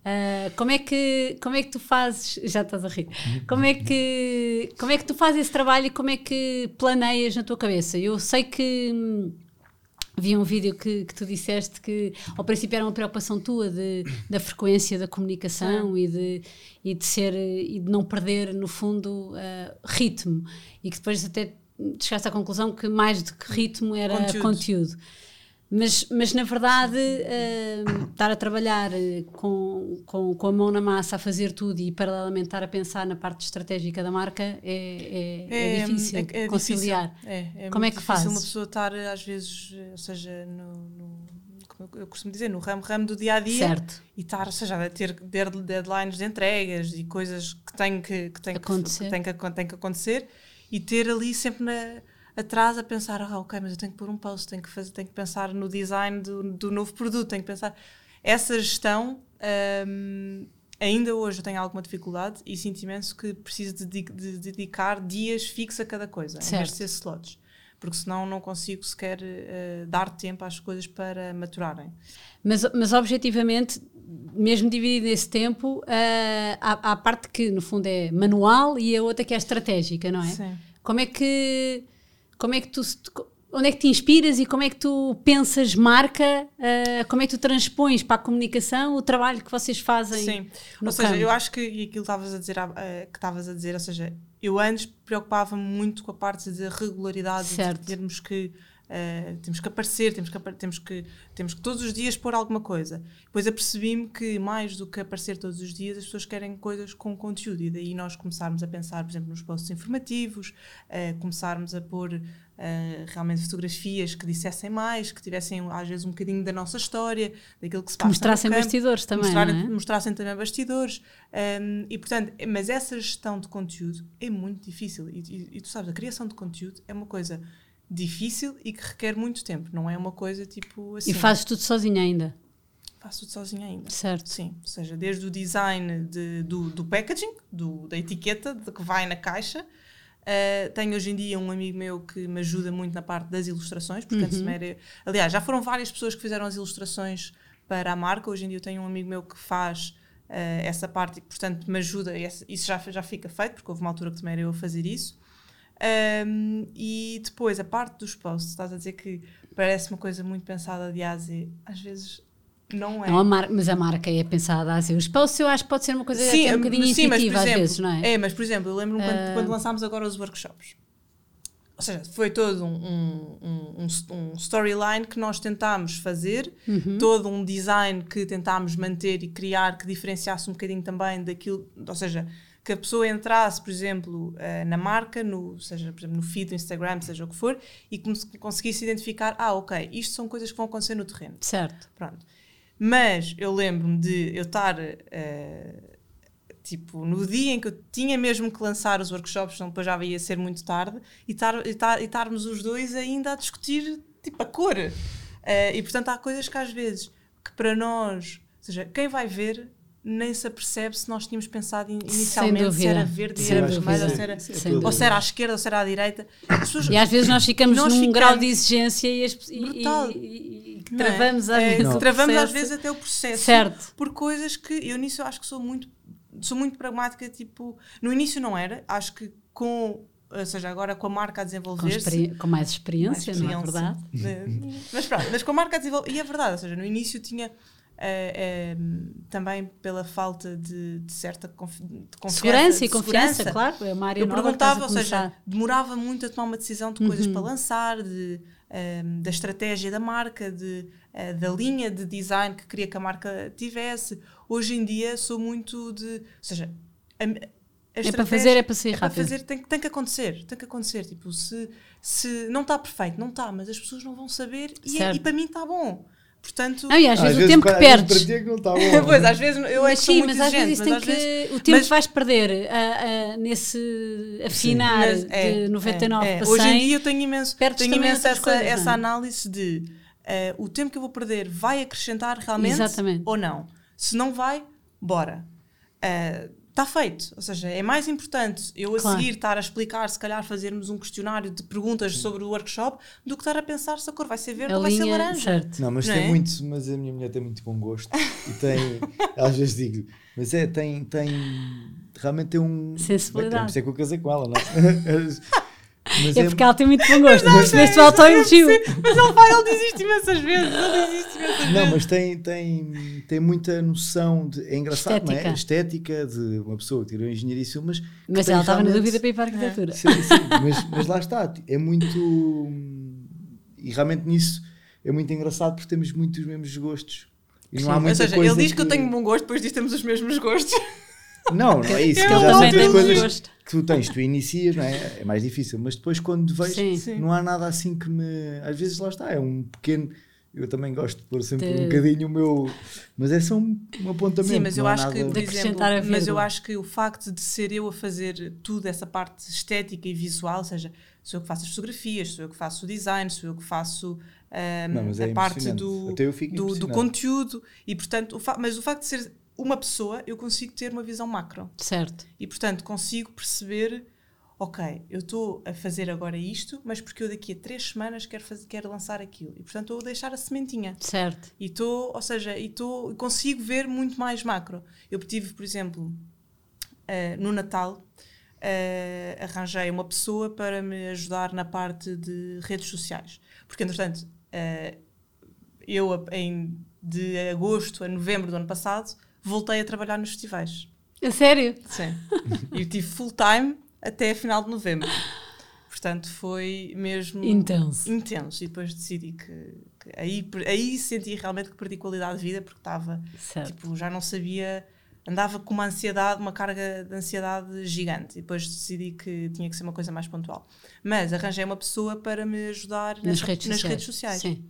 Uh, como, é que, como é que tu fazes? Já estás a rir. Como é, que, como é que tu fazes esse trabalho e como é que planeias na tua cabeça? Eu sei que hum, vi um vídeo que, que tu disseste que ao princípio era uma preocupação tua de, da frequência da comunicação e de, e de ser e de não perder, no fundo, uh, ritmo. E que depois até chegaste à conclusão que mais do que ritmo era conteúdo. conteúdo. Mas, mas na verdade, uh, estar a trabalhar eh, com, com, com, a mão na massa, a fazer tudo e paralelamente estar a pensar na parte estratégica da marca é, é, é, é difícil é, é conciliar. Difícil. É, é Como é que faz? uma pessoa estar, às vezes, ou seja, no, no eu costumo dizer, no ramo, ramo do dia a dia certo. e estar, ou seja, a ter deadlines de entregas e coisas que têm que, que, têm acontecer. que, que, que, têm que acontecer e ter ali sempre na atrás a pensar, ah, ok, mas eu tenho que pôr um post, tenho que, fazer, tenho que pensar no design do, do novo produto, tenho que pensar. Essa gestão, um, ainda hoje eu tenho alguma dificuldade e sinto imenso que preciso de, de, de dedicar dias fixos a cada coisa, certo. em vez de ser slots. Porque senão não consigo sequer uh, dar tempo às coisas para maturarem. Mas, mas objetivamente, mesmo dividido esse tempo, uh, há, há a parte que no fundo é manual e a outra que é estratégica, não é? Sim. Como é que como é que tu onde é que te inspiras e como é que tu pensas marca, uh, como é que tu transpões para a comunicação o trabalho que vocês fazem? Sim, ou seja, eu acho que e aquilo estavas a dizer, uh, que estavas a dizer, ou seja, eu antes preocupava-me muito com a parte da regularidade, certo. de termos que Uh, temos que aparecer, temos que, temos, que, temos que todos os dias pôr alguma coisa. Depois apercebi-me que, mais do que aparecer todos os dias, as pessoas querem coisas com conteúdo. E daí nós começarmos a pensar, por exemplo, nos posts informativos, uh, começarmos a pôr uh, realmente fotografias que dissessem mais, que tivessem às vezes um bocadinho da nossa história, daquilo que se passa. Que mostrassem campo, bastidores também. Mostrar, é? Mostrassem também bastidores. Um, ehm, e portanto, mas essa gestão de conteúdo é muito difícil. E, e, e tu sabes, a criação de conteúdo é uma coisa difícil e que requer muito tempo. Não é uma coisa tipo assim. E fazes tudo sozinha ainda? Faço tudo sozinha ainda. Certo. Sim. Ou seja, desde o design de, do, do packaging, do, da etiqueta, de que vai na caixa. Uh, tenho hoje em dia um amigo meu que me ajuda muito na parte das ilustrações, porque uhum. antes era. Aliás, já foram várias pessoas que fizeram as ilustrações para a marca. Hoje em dia eu tenho um amigo meu que faz uh, essa parte e, portanto, me ajuda. Isso já, já fica feito, porque houve uma altura que também era eu a fazer isso. Um, e depois, a parte dos posts, estás a dizer que parece uma coisa muito pensada de A a Z, às vezes não é. Não, a mas a marca é pensada assim. Os posts eu acho que pode ser uma coisa sim, até um bocadinho sim, intuitiva às vezes, não é? É, mas por exemplo, eu lembro-me uh... quando, quando, lançámos agora os workshops. Ou seja, foi todo um, um, um, um storyline que nós tentámos fazer, uhum. todo um design que tentámos manter e criar que diferenciasse um bocadinho também daquilo, ou seja, que a pessoa entrasse, por exemplo, uh, na marca, no, seja por exemplo, no feed do Instagram, seja o que for, e conseguisse identificar, ah, ok, isto são coisas que vão acontecer no terreno. Certo. Pronto. Mas eu lembro-me de eu estar, uh, tipo, no dia em que eu tinha mesmo que lançar os workshops, então depois já ia ser muito tarde, e, tar, tar, estarmos os dois ainda a discutir, tipo, a cor. Uh, e portanto há coisas que às vezes, que para nós, ou seja, quem vai ver nem se apercebe se nós tínhamos pensado inicialmente se era verde e era vermelho, ou se era, ou se era à esquerda ou se era à direita. Pessoas, e às vezes nós ficamos nós num ficamos grau de exigência e, e, e, e travamos, é? às, vezes é, travamos às vezes até o processo certo. por coisas que eu nisso eu acho que sou muito sou muito pragmática, tipo, no início não era, acho que com ou seja, agora com a marca a desenvolver-se. Com, com, mais experiência, mais experiência, não é verdade? mas pronto, mas com a marca a desenvolver. E é verdade, ou seja, no início tinha Uh, também pela falta de, de certa de confiança. Segurança e confiança, claro. É uma área Eu perguntava, ou seja, demorava muito a tomar uma decisão de coisas uhum. para lançar, de, da estratégia da marca, de, uh, da linha de design que queria que a marca tivesse. Hoje em dia sou muito de. Ou seja, a, a é para fazer, é para ser é rápido. Para fazer, tem, tem que acontecer, tem que acontecer. Tipo, se, se não está perfeito, não está, mas as pessoas não vão saber e, é, e para mim está bom Portanto, Não, e às vezes o tempo que às vezes perdes. para ti é que não está bom. pois, às vezes eu é Mas sim, mas às vezes tem que. o tempo mas- que vais perder nesse afinar Mas é, de 99 é, é. para Hoje em 100. dia eu tenho imenso, tenho imenso essa, coisas, essa é? análise de eh, o tempo que eu vou perder vai acrescentar realmente Exatamente. ou não. Se não vai, bora. Está feito. Ou seja, é mais importante eu a Claro. seguir estar a explicar, se calhar fazermos um questionário de perguntas sobre o workshop, do que estar a pensar se a cor vai ser verde a ou vai ser laranja. certo. Não, mas Não tem é? muito, mas a minha mulher tem muito bom gosto e tem, às vezes digo, mas é, tem, tem, realmente tem um. Sensibilidade. Bem, Por isso é que eu casei com ela, não é? Mas É porque ela tem muito bom gosto. Percebeste o autoelogio? Mas ele vai, ele desiste imensas vezes. Ele desiste imensas Não, vezes. mas tem, tem, tem muita noção de. É engraçado, não é? Estética. Estética de uma pessoa que tirou engenharia civil, mas. que Mas ela estava na dúvida para ir para a arquitetura. Sim, sim, mas, mas lá está, é muito. E realmente nisso é muito engraçado porque temos muitos mesmos gostos. E não Sim. há Ou muita seja, coisa ele diz que eu tenho bom gosto, depois diz que temos os mesmos gostos. Não, não é isso. Eu também tem bom coisas gosto. que tu tens, tu inicias, não é? É mais difícil, mas depois quando vejo, Sim. Sim. não há nada assim que me. Às vezes lá está, é um pequeno. Eu também gosto de pôr sempre De- um bocadinho o meu. Mas é só um, um apontamento. Sim, mas eu acho que, por exemplo, mas eu acho que o facto de ser eu a fazer tudo essa parte estética e visual, ou seja, sou eu que faço as fotografias, sou eu que faço o design, sou eu que faço ahm, Não, mas é a parte impressionante. do, do, do conteúdo e portanto, o mas o facto de ser uma pessoa, eu consigo ter uma visão macro Certo. e portanto consigo perceber, ok, eu estou a fazer agora isto, mas porque eu daqui a três semanas quero, fazer, quero lançar aquilo e portanto vou deixar a sementinha. Certo. E estou, ou seja, e tô, consigo ver muito mais macro. Eu tive, por exemplo, eh, no Natal, eh, arranjei uma pessoa para me ajudar na parte de redes sociais. Porque, entretanto, eh, eu em, de agosto a novembro do ano passado voltei a trabalhar nos festivais. A sério? Sim. E eu tive full time até a final de novembro. Portanto, foi mesmo Intenso. intenso. E depois decidi que, que aí, aí senti realmente que perdi qualidade de vida porque estava, tipo, já não sabia, andava com uma ansiedade, uma carga de ansiedade gigante. E depois decidi que tinha que ser uma coisa mais pontual. Mas arranjei uma pessoa para me ajudar Nas nessa- redes nas sociais. redes sociais. Sim.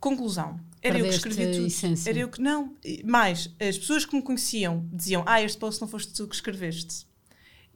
Conclusão. Era eu que escrevia tudo. essência. Era eu que não. Mais, as pessoas que me conheciam diziam: Ah, este post não foste tu que escreveste.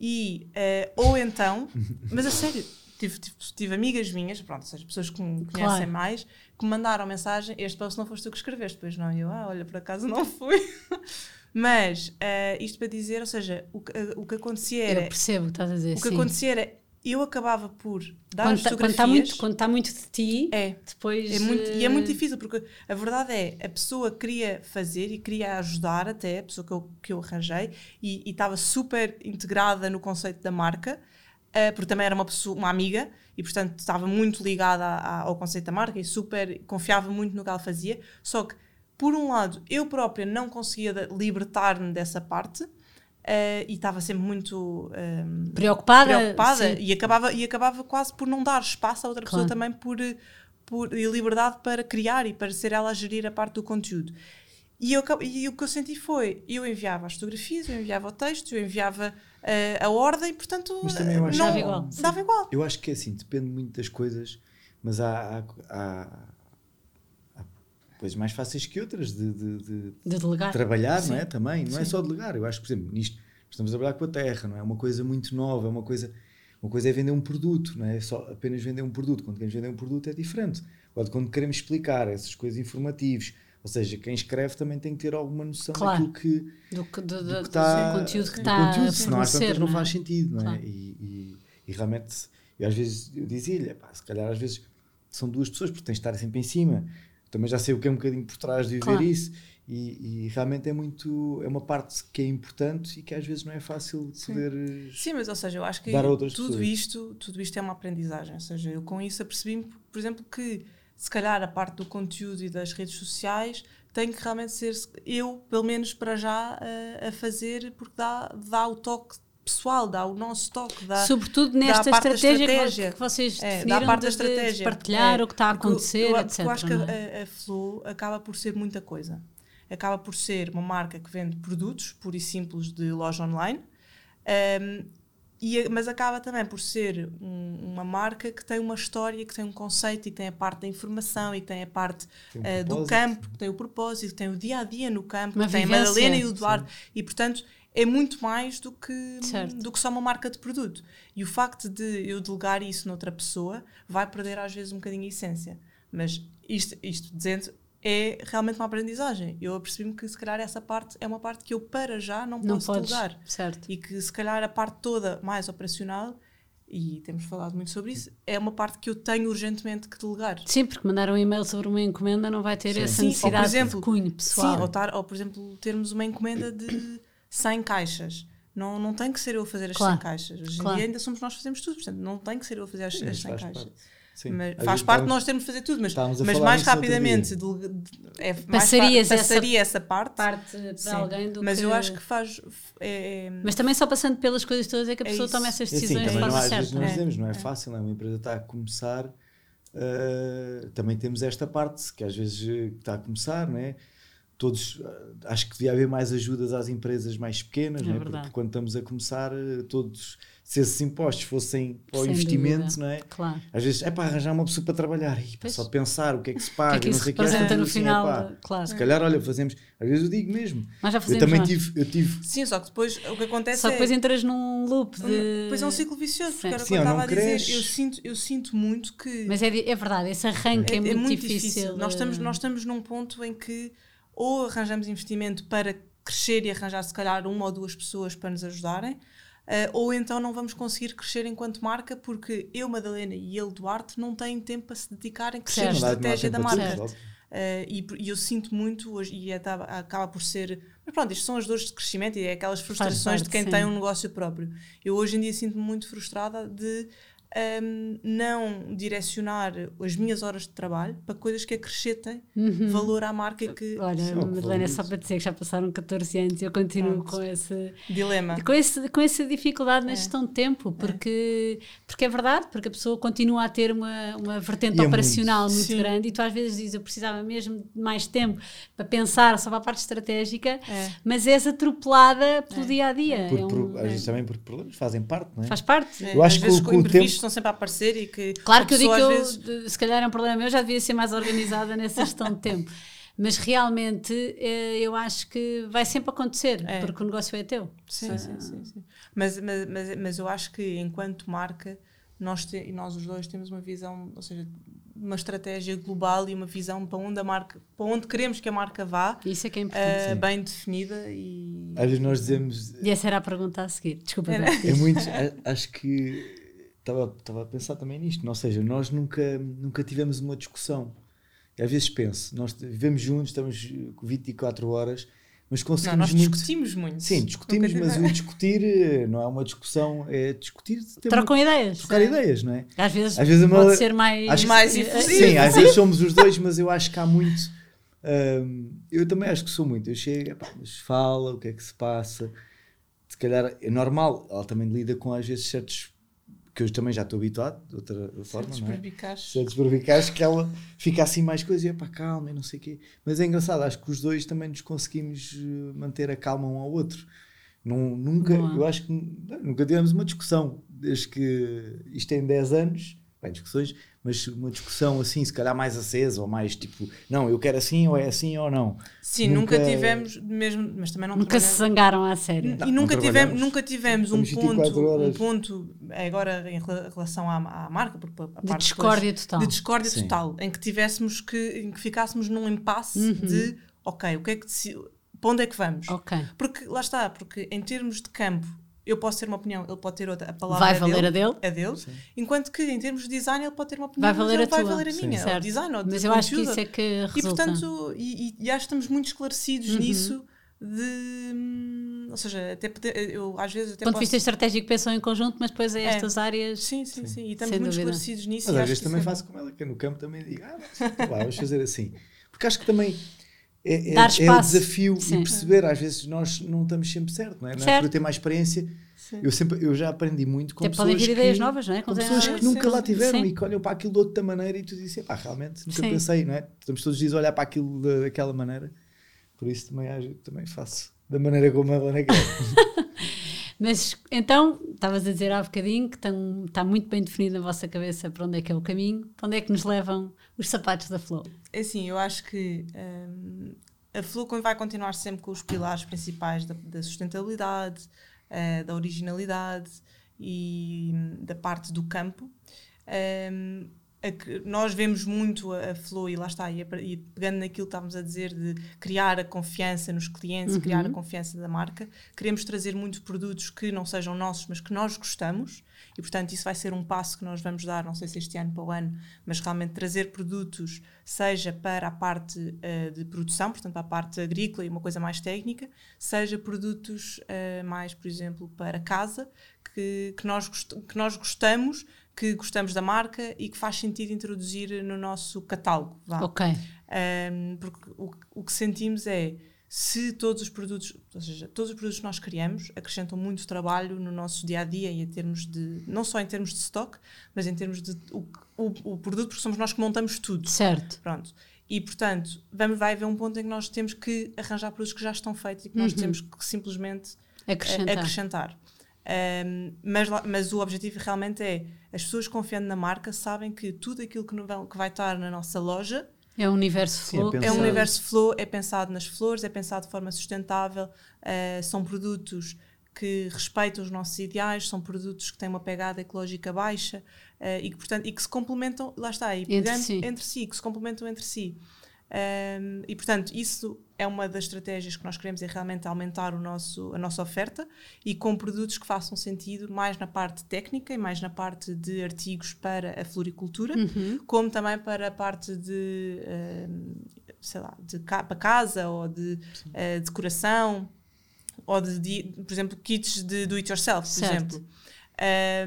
E, eh, ou então, mas a sério, tive, tive, tive amigas minhas, pronto, ou seja, pessoas que me conhecem Claro. mais, que me mandaram mensagem: Este post não foste tu que escreveste. Pois não, e eu, ah, olha, por acaso não fui. mas, eh, isto para dizer, ou seja, o que, o que acontecia era. Eu percebo o que estás a dizer. O que sim. acontecia era. Eu acabava por dar Quando as tá- quando fotografias. está muito, quando tá muito de ti, É. depois. É muito, e é muito eh, difícil, porque a verdade é, a pessoa queria fazer e queria ajudar até, a pessoa que eu, que eu arranjei, e estava super integrada no conceito da marca, eh, porque também era uma pessoa, uma amiga, e portanto estava muito ligada a- a- ao conceito da marca e super confiava muito no que ela fazia, só que, por um lado, eu própria não conseguia libertar-me dessa parte, eh, e estava sempre muito... ehm, Preocupada. preocupada e acabava, e acabava quase por não dar espaço a outra pessoa Claro. também por, por e liberdade para criar e para ser ela a gerir a parte do conteúdo. E, eu, e o que eu senti foi, eu enviava as fotografias, eu enviava o texto, eu enviava eh, a ordem, portanto Mas também eu acho não, Dava igual. Dava igual. Eu acho que é assim, depende muito das coisas, mas há, há- há coisas mais fáceis que outras de, de- de De delegar. trabalhar, não é? Sim. Também, não é Sim. só delegar. Eu acho que, por exemplo, nisto estamos a trabalhar com a terra, não é? É uma coisa muito nova, é uma coisa. Uma coisa é vender um produto, não é só apenas vender um produto. Quando queremos vender um produto é diferente. Ou quando queremos explicar essas coisas informativas. Ou seja, quem escreve também tem que ter alguma noção Claro. daquilo que, Do, que- do, do do- que está, do conteúdo que está a senão às tantas não não é? faz sentido, não é? Claro. E, e- e realmente, eu às vezes eu dizia-lhe, "Epá, se calhar às vezes são duas pessoas, porque tens de estar sempre em cima. Também já sei o que é um bocadinho por trás de viver Claro. isso. E, e realmente é muito, é uma parte que é importante e que às vezes não é fácil de Sim. poder. eh, Sim, mas ou seja, eu acho que tudo pessoas. isto, tudo isto é uma aprendizagem. Ou seja, eu com isso apercebi-me, por exemplo, que se calhar a parte do conteúdo e das redes sociais tem que realmente ser eu, pelo menos para já, a, a fazer, porque dá, dá o toque pessoal, dá o nosso toque, dá, Sobretudo dá nesta a parte da estratégia, estratégia. que vocês É, definiram dá parte de, da de- de estratégia. partilhar É, o que está a porque eu- acontecer, eu, etc. eu acho que é? a, a Flow acaba por ser muita coisa. Acaba por ser uma marca que vende produtos, pura e simples, de loja online. Um, e, mas acaba também por ser um, uma marca que tem uma história, que tem um conceito e que tem a parte da informação e que tem a parte Tem um uh, do campo, que tem o propósito, que tem o dia a dia no campo, Uma que tem a. Madalena e o Eduardo. E portanto é muito mais do que, Certo. do que só uma marca de produto. E o facto de eu delegar isso noutra pessoa vai perder às vezes um bocadinho a essência. Mas isto, isto dizendo. É realmente uma aprendizagem. Eu apercebi-me que se calhar essa parte é uma parte que eu para já não, Não posso podes. delegar Certo. e que se calhar a parte toda mais operacional, e temos falado muito sobre isso, é uma parte que eu tenho urgentemente que delegar. Sim, porque mandar um e-mail sobre uma encomenda não vai ter Sim. essa Sim, ou, por necessidade exemplo, de cunho pessoal. Sim, ou, tar- ou, por exemplo termos uma encomenda de 100 caixas. Não, não tem que ser eu a fazer as Claro. 100 caixas. Hoje em Claro. dia ainda somos nós que fazemos tudo, portanto não tem que ser eu a fazer as, Sim, as mas 100 faz caixas. parte. Sim. Mas faz parte de estávamos- nós termos de fazer tudo, mas, mas mais rapidamente delega- de- é, mais Passarias essa passaria essa parte. parte para Sim. alguém do mas que... eu acho que faz. É, é- Mas também só passando pelas coisas todas é que a É pessoa isso. toma essas É assim, decisões de também não, forma às vezes certa. nós É. dizemos, não é, fácil, não é? uma empresa está a começar, uh, também temos esta parte que às vezes uh, está a começar, não é? Todos, uh, acho que devia haver mais ajudas às empresas mais pequenas, É não é? verdade. porque quando estamos a começar, uh, todos, se esses impostos fossem para o Sem investimento, dúvida. não é? Claro. Às vezes é para arranjar uma pessoa para trabalhar, e, Pois. só pensar o que é que se O paga, que é que não sei o que representa no assim, final? epá, de- Claro. Se calhar, olha, fazemos, às vezes eu digo mesmo, Nós já eu fazemos também nós. tive, eu tive Sim, só que depois o que acontece Só que é. depois entras num loop de... Depois é um ciclo vicioso, porque era o que Sim, eu estava a dizer. cresce. Eu sinto, eu sinto muito que. Mas é, é verdade, esse arranque é, muito, difícil. Nós, estamos, eh, nós estamos num ponto em que ou arranjamos investimento para crescer e arranjar, se calhar, uma ou duas pessoas para nos ajudarem, eh, ou então não vamos conseguir crescer enquanto marca porque eu, Madalena e ele, Duarte, não têm tempo para se dedicar em crescer a Certo. Há estratégia da marca. Uh, e, e eu sinto muito hoje, e é- tá- acaba por ser. Mas pronto, isto são as dores de crescimento e é aquelas frustrações parte, de quem sim. tem um negócio próprio. Eu hoje em dia sinto-me muito frustrada de um, não direcionar as minhas horas de trabalho para coisas que acrescentem valor à marca que. Uhum. Olha, Sim, é o que Madalena, só para dizer que já passaram 14 anos e eu continuo Pronto. com esse, Dilema. com, esse, com essa dificuldade na É. gestão de tempo, porque, porque é verdade, porque a pessoa continua a ter uma, uma vertente E é operacional muito. muito, grande e tu às vezes dizes eu precisava mesmo de mais tempo para pensar só para a parte estratégica, É. mas és atropelada pelo dia a dia. Por- É um- por- às vezes também por problemas fazem parte, não é? faz parte. É, Eu acho às que o imprevistos tempo- estão sempre a aparecer e que. Claro que eu digo que eu, vezes, se calhar é um problema meu, já devia ser mais organizada nessa gestão de tempo. Mas realmente eh, eu acho que vai sempre acontecer, É. porque o negócio é teu. Sim, sim, sim. sim. Mas, mas, mas, mas eu acho que enquanto marca, nós, te, e nós os dois temos uma visão, ou seja, uma estratégia global e uma visão para onde a marca, para onde queremos que a marca vá, Isso é que é importante. Sim. bem definida e. Às vezes nós dizemos, E essa era a pergunta a seguir. Desculpa, Era. Beto, é muito, acho que estava, estava a pensar também nisto, ou seja, nós nunca, nunca tivemos uma discussão. E às vezes penso, nós vivemos juntos, estamos com 24 horas, mas Não, conseguimos nós muito. discutimos muito. Sim, discutimos, mas o discutir eh, não é uma discussão, é discutir, ter uma- Trocam ideias. trocar ideias, não é? Às vezes, Às vezes a pode Mala- ser mais. acho Mais efusivo. Sim, às vezes somos os dois, mas eu acho que há muito. hum, eu também acho que sou muito. Eu chego, epá, mas fala, o que é que se passa. Se calhar é normal, ela também lida com às vezes certos. Que eu também já estou habituado, de outra forma, Certos não é? Certos barbicais que ela fica assim mais coisa e epá, calma e não sei o quê. Mas é engraçado, acho que os dois também nos conseguimos eh, manter a calma um ao outro. Não, nunca, Boa. eu acho que não, nunca tivemos uma discussão, desde que isto tem 10 anos, bem, discussões, mas uma discussão assim, se calhar mais acesa, ou mais tipo, não, eu quero assim, ou é assim, ou não. Sim, Nunca- nunca, tivemos, mesmo, mas também não Nunca se zangaram à sério. Não, e nunca tivemos, nunca tivemos um Estamos 24 ponto, um ponto agora em rela- relação à, à marca, porque a De parte depois- discórdia total. de discórdia Sim. total, em que tivéssemos que, em que ficássemos num impasse Uhum. de ok, o que é que para onde é que vamos? Ok. Porque lá está, porque em termos de campo, eu posso ter uma opinião, ele pode ter outra, a palavra Vai é valer dele, a dele. é dele, Sim. enquanto que em termos de design ele pode ter uma opinião, Vai mas valer ele a vai tua. valer a Sim. minha, Certo. design, ou de Mas eu acho que isso é que E resulta. portanto, e, e- e acho que estamos muito esclarecidos Uhum. nisso de hum, ou seja, até poder, eu às vezes até do ponto de posso, vista estratégico pensam em conjunto, mas depois é É. estas áreas. sim, sim, sim, e estamos Sem muito dúvida. esclarecidos nisso Mas e às vezes também é faço como ela, que no campo também digo, ah, mas, lá, vamos fazer assim. Porque acho que também é, é, Dar é o espaço. desafio Sim. e perceber, às vezes nós não estamos sempre certo, não é? Não é Certo. por eu ter mais experiência. Sim. Eu, sempre, eu já aprendi muito com Até podem pessoas vir que, ideias novas, não é? com Com pessoas ideias que nunca lá sim. tiveram Sim. e que olham para aquilo de outra maneira e tu dizes, pá, realmente nunca Sim. pensei, não é? Estamos todos os dias a olhar para aquilo da- daquela maneira. Por isso também, também faço da maneira como a Helena quer. Mas então, estavas a dizer há bocadinho que tão, está muito bem definido na vossa cabeça para onde é que é o caminho, para onde é que nos levam os sapatos da Flow. É assim, eu acho que hum, a Flow vai continuar sempre com os pilares principais da, da sustentabilidade, uh, da originalidade e hum, da parte do campo. Um, nós vemos muito a, a Flow e lá está, e, e, pegando naquilo que estávamos a dizer de criar a confiança nos clientes, uhum. criar a confiança da marca, queremos trazer muitos produtos que não sejam nossos, mas que nós gostamos, e portanto isso vai ser um passo que nós vamos dar, não sei se este ano para o ano, mas realmente trazer produtos, seja para a parte uh, de produção, portanto para a parte agrícola e uma coisa mais técnica, seja produtos uh, mais, por exemplo, para casa, que, que, nós, que nós gostamos que gostamos da marca e que faz sentido introduzir no nosso catálogo. Vá. Ok. Um, porque o, o que sentimos é se todos os produtos, ou seja, todos os produtos que nós criamos acrescentam muito trabalho no nosso dia a dia e em termos de, não só em termos de stock, mas em termos de o, o, o produto, porque somos nós que montamos tudo. Certo. Pronto. E portanto, vamos, vai haver um ponto em que nós temos que arranjar produtos que já estão feitos e que nós uhum. temos que simplesmente acrescentar. acrescentar. Um, mas, mas o objetivo realmente é as pessoas confiando na marca sabem que tudo aquilo que, vai, que vai estar na nossa loja é um universo flow. É, é, um universo flow, é pensado nas flores, é pensado de forma sustentável, uh, são produtos que respeitam os nossos ideais, são produtos que têm uma pegada ecológica baixa uh, e, que, portanto, e que se complementam, lá está, e entre, si. entre si, que se complementam entre si. Um, e portanto, isso é uma das estratégias que nós queremos, é realmente aumentar o nosso, a nossa oferta e com produtos que façam sentido mais na parte técnica e mais na parte de artigos para a floricultura, uhum. como também para a parte de, um, sei lá, de para casa ou de uh, decoração ou de, de, por exemplo, kits de do it yourself, por certo. exemplo.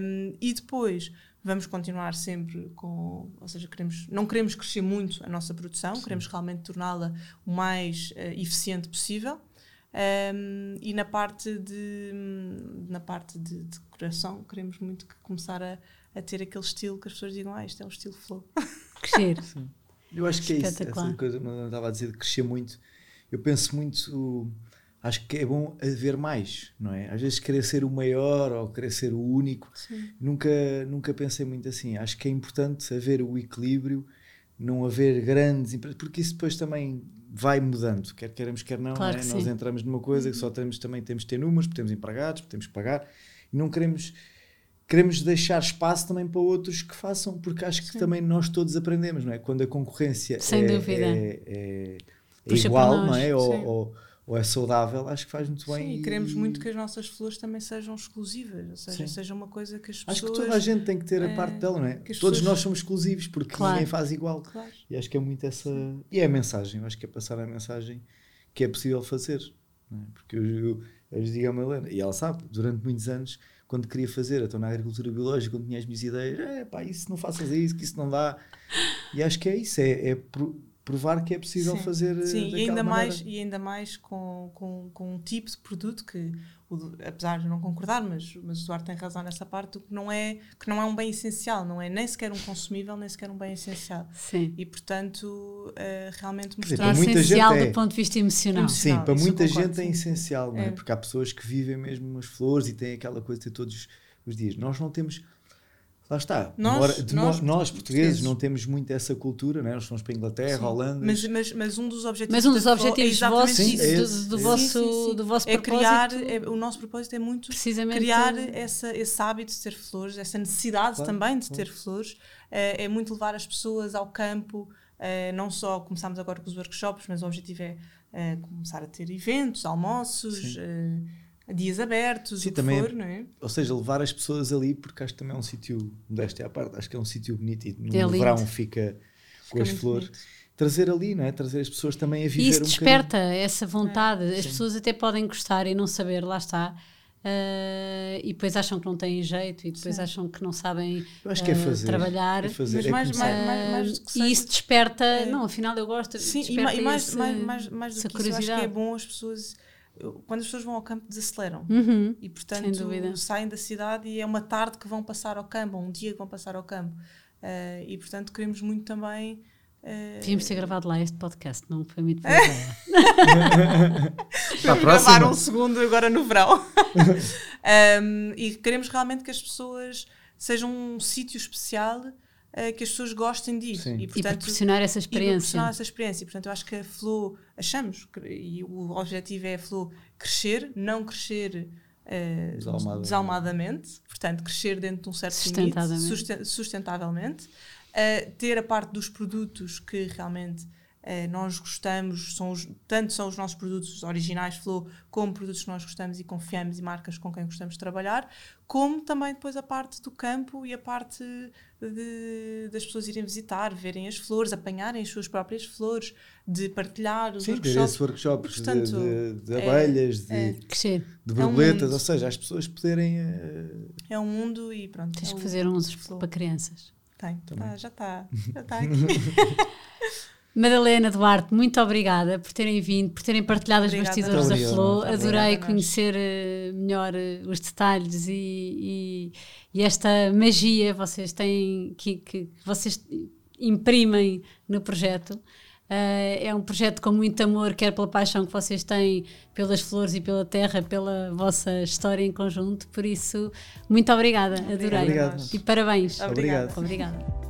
Um, e depois vamos continuar sempre com, ou seja, queremos, não queremos crescer muito a nossa produção, Sim. queremos realmente torná-la o mais uh, eficiente possível. Um, e na parte de na parte de, de decoração queremos muito que começar a, a, ter aquele estilo que as pessoas digam ah, isto é um estilo flow. Crescer. Eu acho que é isso essa coisa que eu estava a dizer de crescer muito. Eu penso muito acho que é bom haver mais, não é? Às vezes querer ser o maior ou querer ser o único, nunca, nunca pensei muito assim. Acho que é importante haver o equilíbrio, não haver grandes empresas, porque isso depois também vai mudando, quer queremos, quer não, claro é? nós entramos numa coisa que só uhum. temos, também temos que ter números, temos empregados, temos que pagar, e não queremos queremos deixar espaço também para outros que façam, porque acho que Sim. também nós todos aprendemos, não é? Quando a concorrência Sem é, dúvida. é, é, é igual, não é? Ou, ou, ou é saudável, acho que faz muito bem. Sim, e queremos muito que as nossas flores também sejam exclusivas, ou seja, Sim. seja uma coisa que as pessoas. Acho que toda a gente tem que ter a é, parte dela, não é? Todos pessoas... nós somos exclusivos porque claro. ninguém faz igual. Claro. E acho que é muito essa. E é a mensagem, eu acho que é passar a mensagem que é possível fazer. É? Porque eu, eu, eu digo a Helena, e ela sabe, durante muitos anos, quando queria fazer, estou na agricultura biológica, quando tinha as minhas ideias, é pá, isso não faças isso, que isso não dá. E acho que é isso, é, é provar que é possível sim, fazer eh, sim e ainda mais e ainda mais com, com, com um tipo de produto que o, apesar de não concordar mas mas o Eduardo tem razão nessa parte que não é que não é um bem essencial não é nem sequer um consumível nem sequer um bem essencial. Sim. E portanto uh, realmente mostrar é essencial do ponto de vista emocional, emocional sim para muita gente é essencial não é? é? porque há pessoas que vivem mesmo as flores e têm aquela coisa de todos os dias. Nós não temos Lá está. Nós, nós, nós, portugueses, não temos muito essa cultura, né? nós fomos para a Inglaterra, sim. Holanda. Mas, mas, mas, um dos objetivos, mas um dos objetivos é vossos, sim, é do, do, vosso, sim, do vosso é criar. É, o nosso propósito é muito Precisamente criar essa, esse hábito de ter flores, essa necessidade claro, também de claro. ter flores. É, é, muito levar as pessoas ao campo. É, não só começamos agora com os workshops, mas o objetivo é, é começar a ter eventos, almoços dias abertos, Sim, o que também, for, não é? Ou seja, levar as pessoas ali, porque acho que também é um sítio, modéstia à parte, acho que é um sítio bonito e no é verão fica com as flores. Bonito. Trazer ali, não é? Trazer as pessoas também a viver e isso um desperta essa vontade. É. As Sim. pessoas até podem gostar e não saber, lá está. Uh, e depois acham que não têm jeito e depois Sim. acham que não sabem uh, é fazer, trabalhar. É fazer, mas é mais, mais, mais, mais, do que E isso desperta, é. não, afinal eu gosto. Sim, e mais, esse, mais, mais, mais do que isso, acho que é bom as pessoas quando as pessoas vão ao campo desaceleram. Uhum, e portanto saem da cidade e é uma tarde que vão passar ao campo, ou um dia que vão passar ao campo. Uh, e portanto queremos muito também uh, Devíamos ter gravado lá este podcast, não foi muito boa Para gravar um segundo agora no verão. Um, e queremos realmente que as pessoas sejam um sítio especial uh, que as pessoas gostem de ir. Sim. E, portanto, e proporcionar essa experiência. E proporcionar essa experiência. Portanto, eu acho que a Flow, achamos, e o objetivo é a Flow crescer, não crescer uh, desalmadamente. desalmadamente. portanto, crescer dentro de um certo limite, sustentavelmente, uh, ter a parte dos produtos que realmente Uh, nós gostamos, são os, tanto são os nossos produtos originais Flow, como produtos que nós gostamos e confiamos e marcas com quem gostamos de trabalhar, como também depois a parte do campo e a parte de, das pessoas irem visitar, verem as flores, apanharem as suas próprias flores, de partilhar os Sim, workshops. workshops Portanto, de, de, de, é, abelhas, é, de, de borboletas, é um ou seja, as pessoas poderem. Uh... É um mundo e pronto. Tens é que fazer uns para crianças. Tem, tá, já está. Já está aqui. Madalena Duarte, muito obrigada por terem vindo, por terem partilhado obrigada. os bastidores da Flow. Adorei conhecer eh, melhor eh, os detalhes e, e, e, esta magia vocês têm que, que vocês imprimem no projeto. Uh, é um projeto com muito amor, quer pela paixão que vocês têm pelas flores e pela terra, pela vossa história em conjunto. Por isso, muito obrigada, adorei. Obrigado. E parabéns. Obrigado. Obrigada.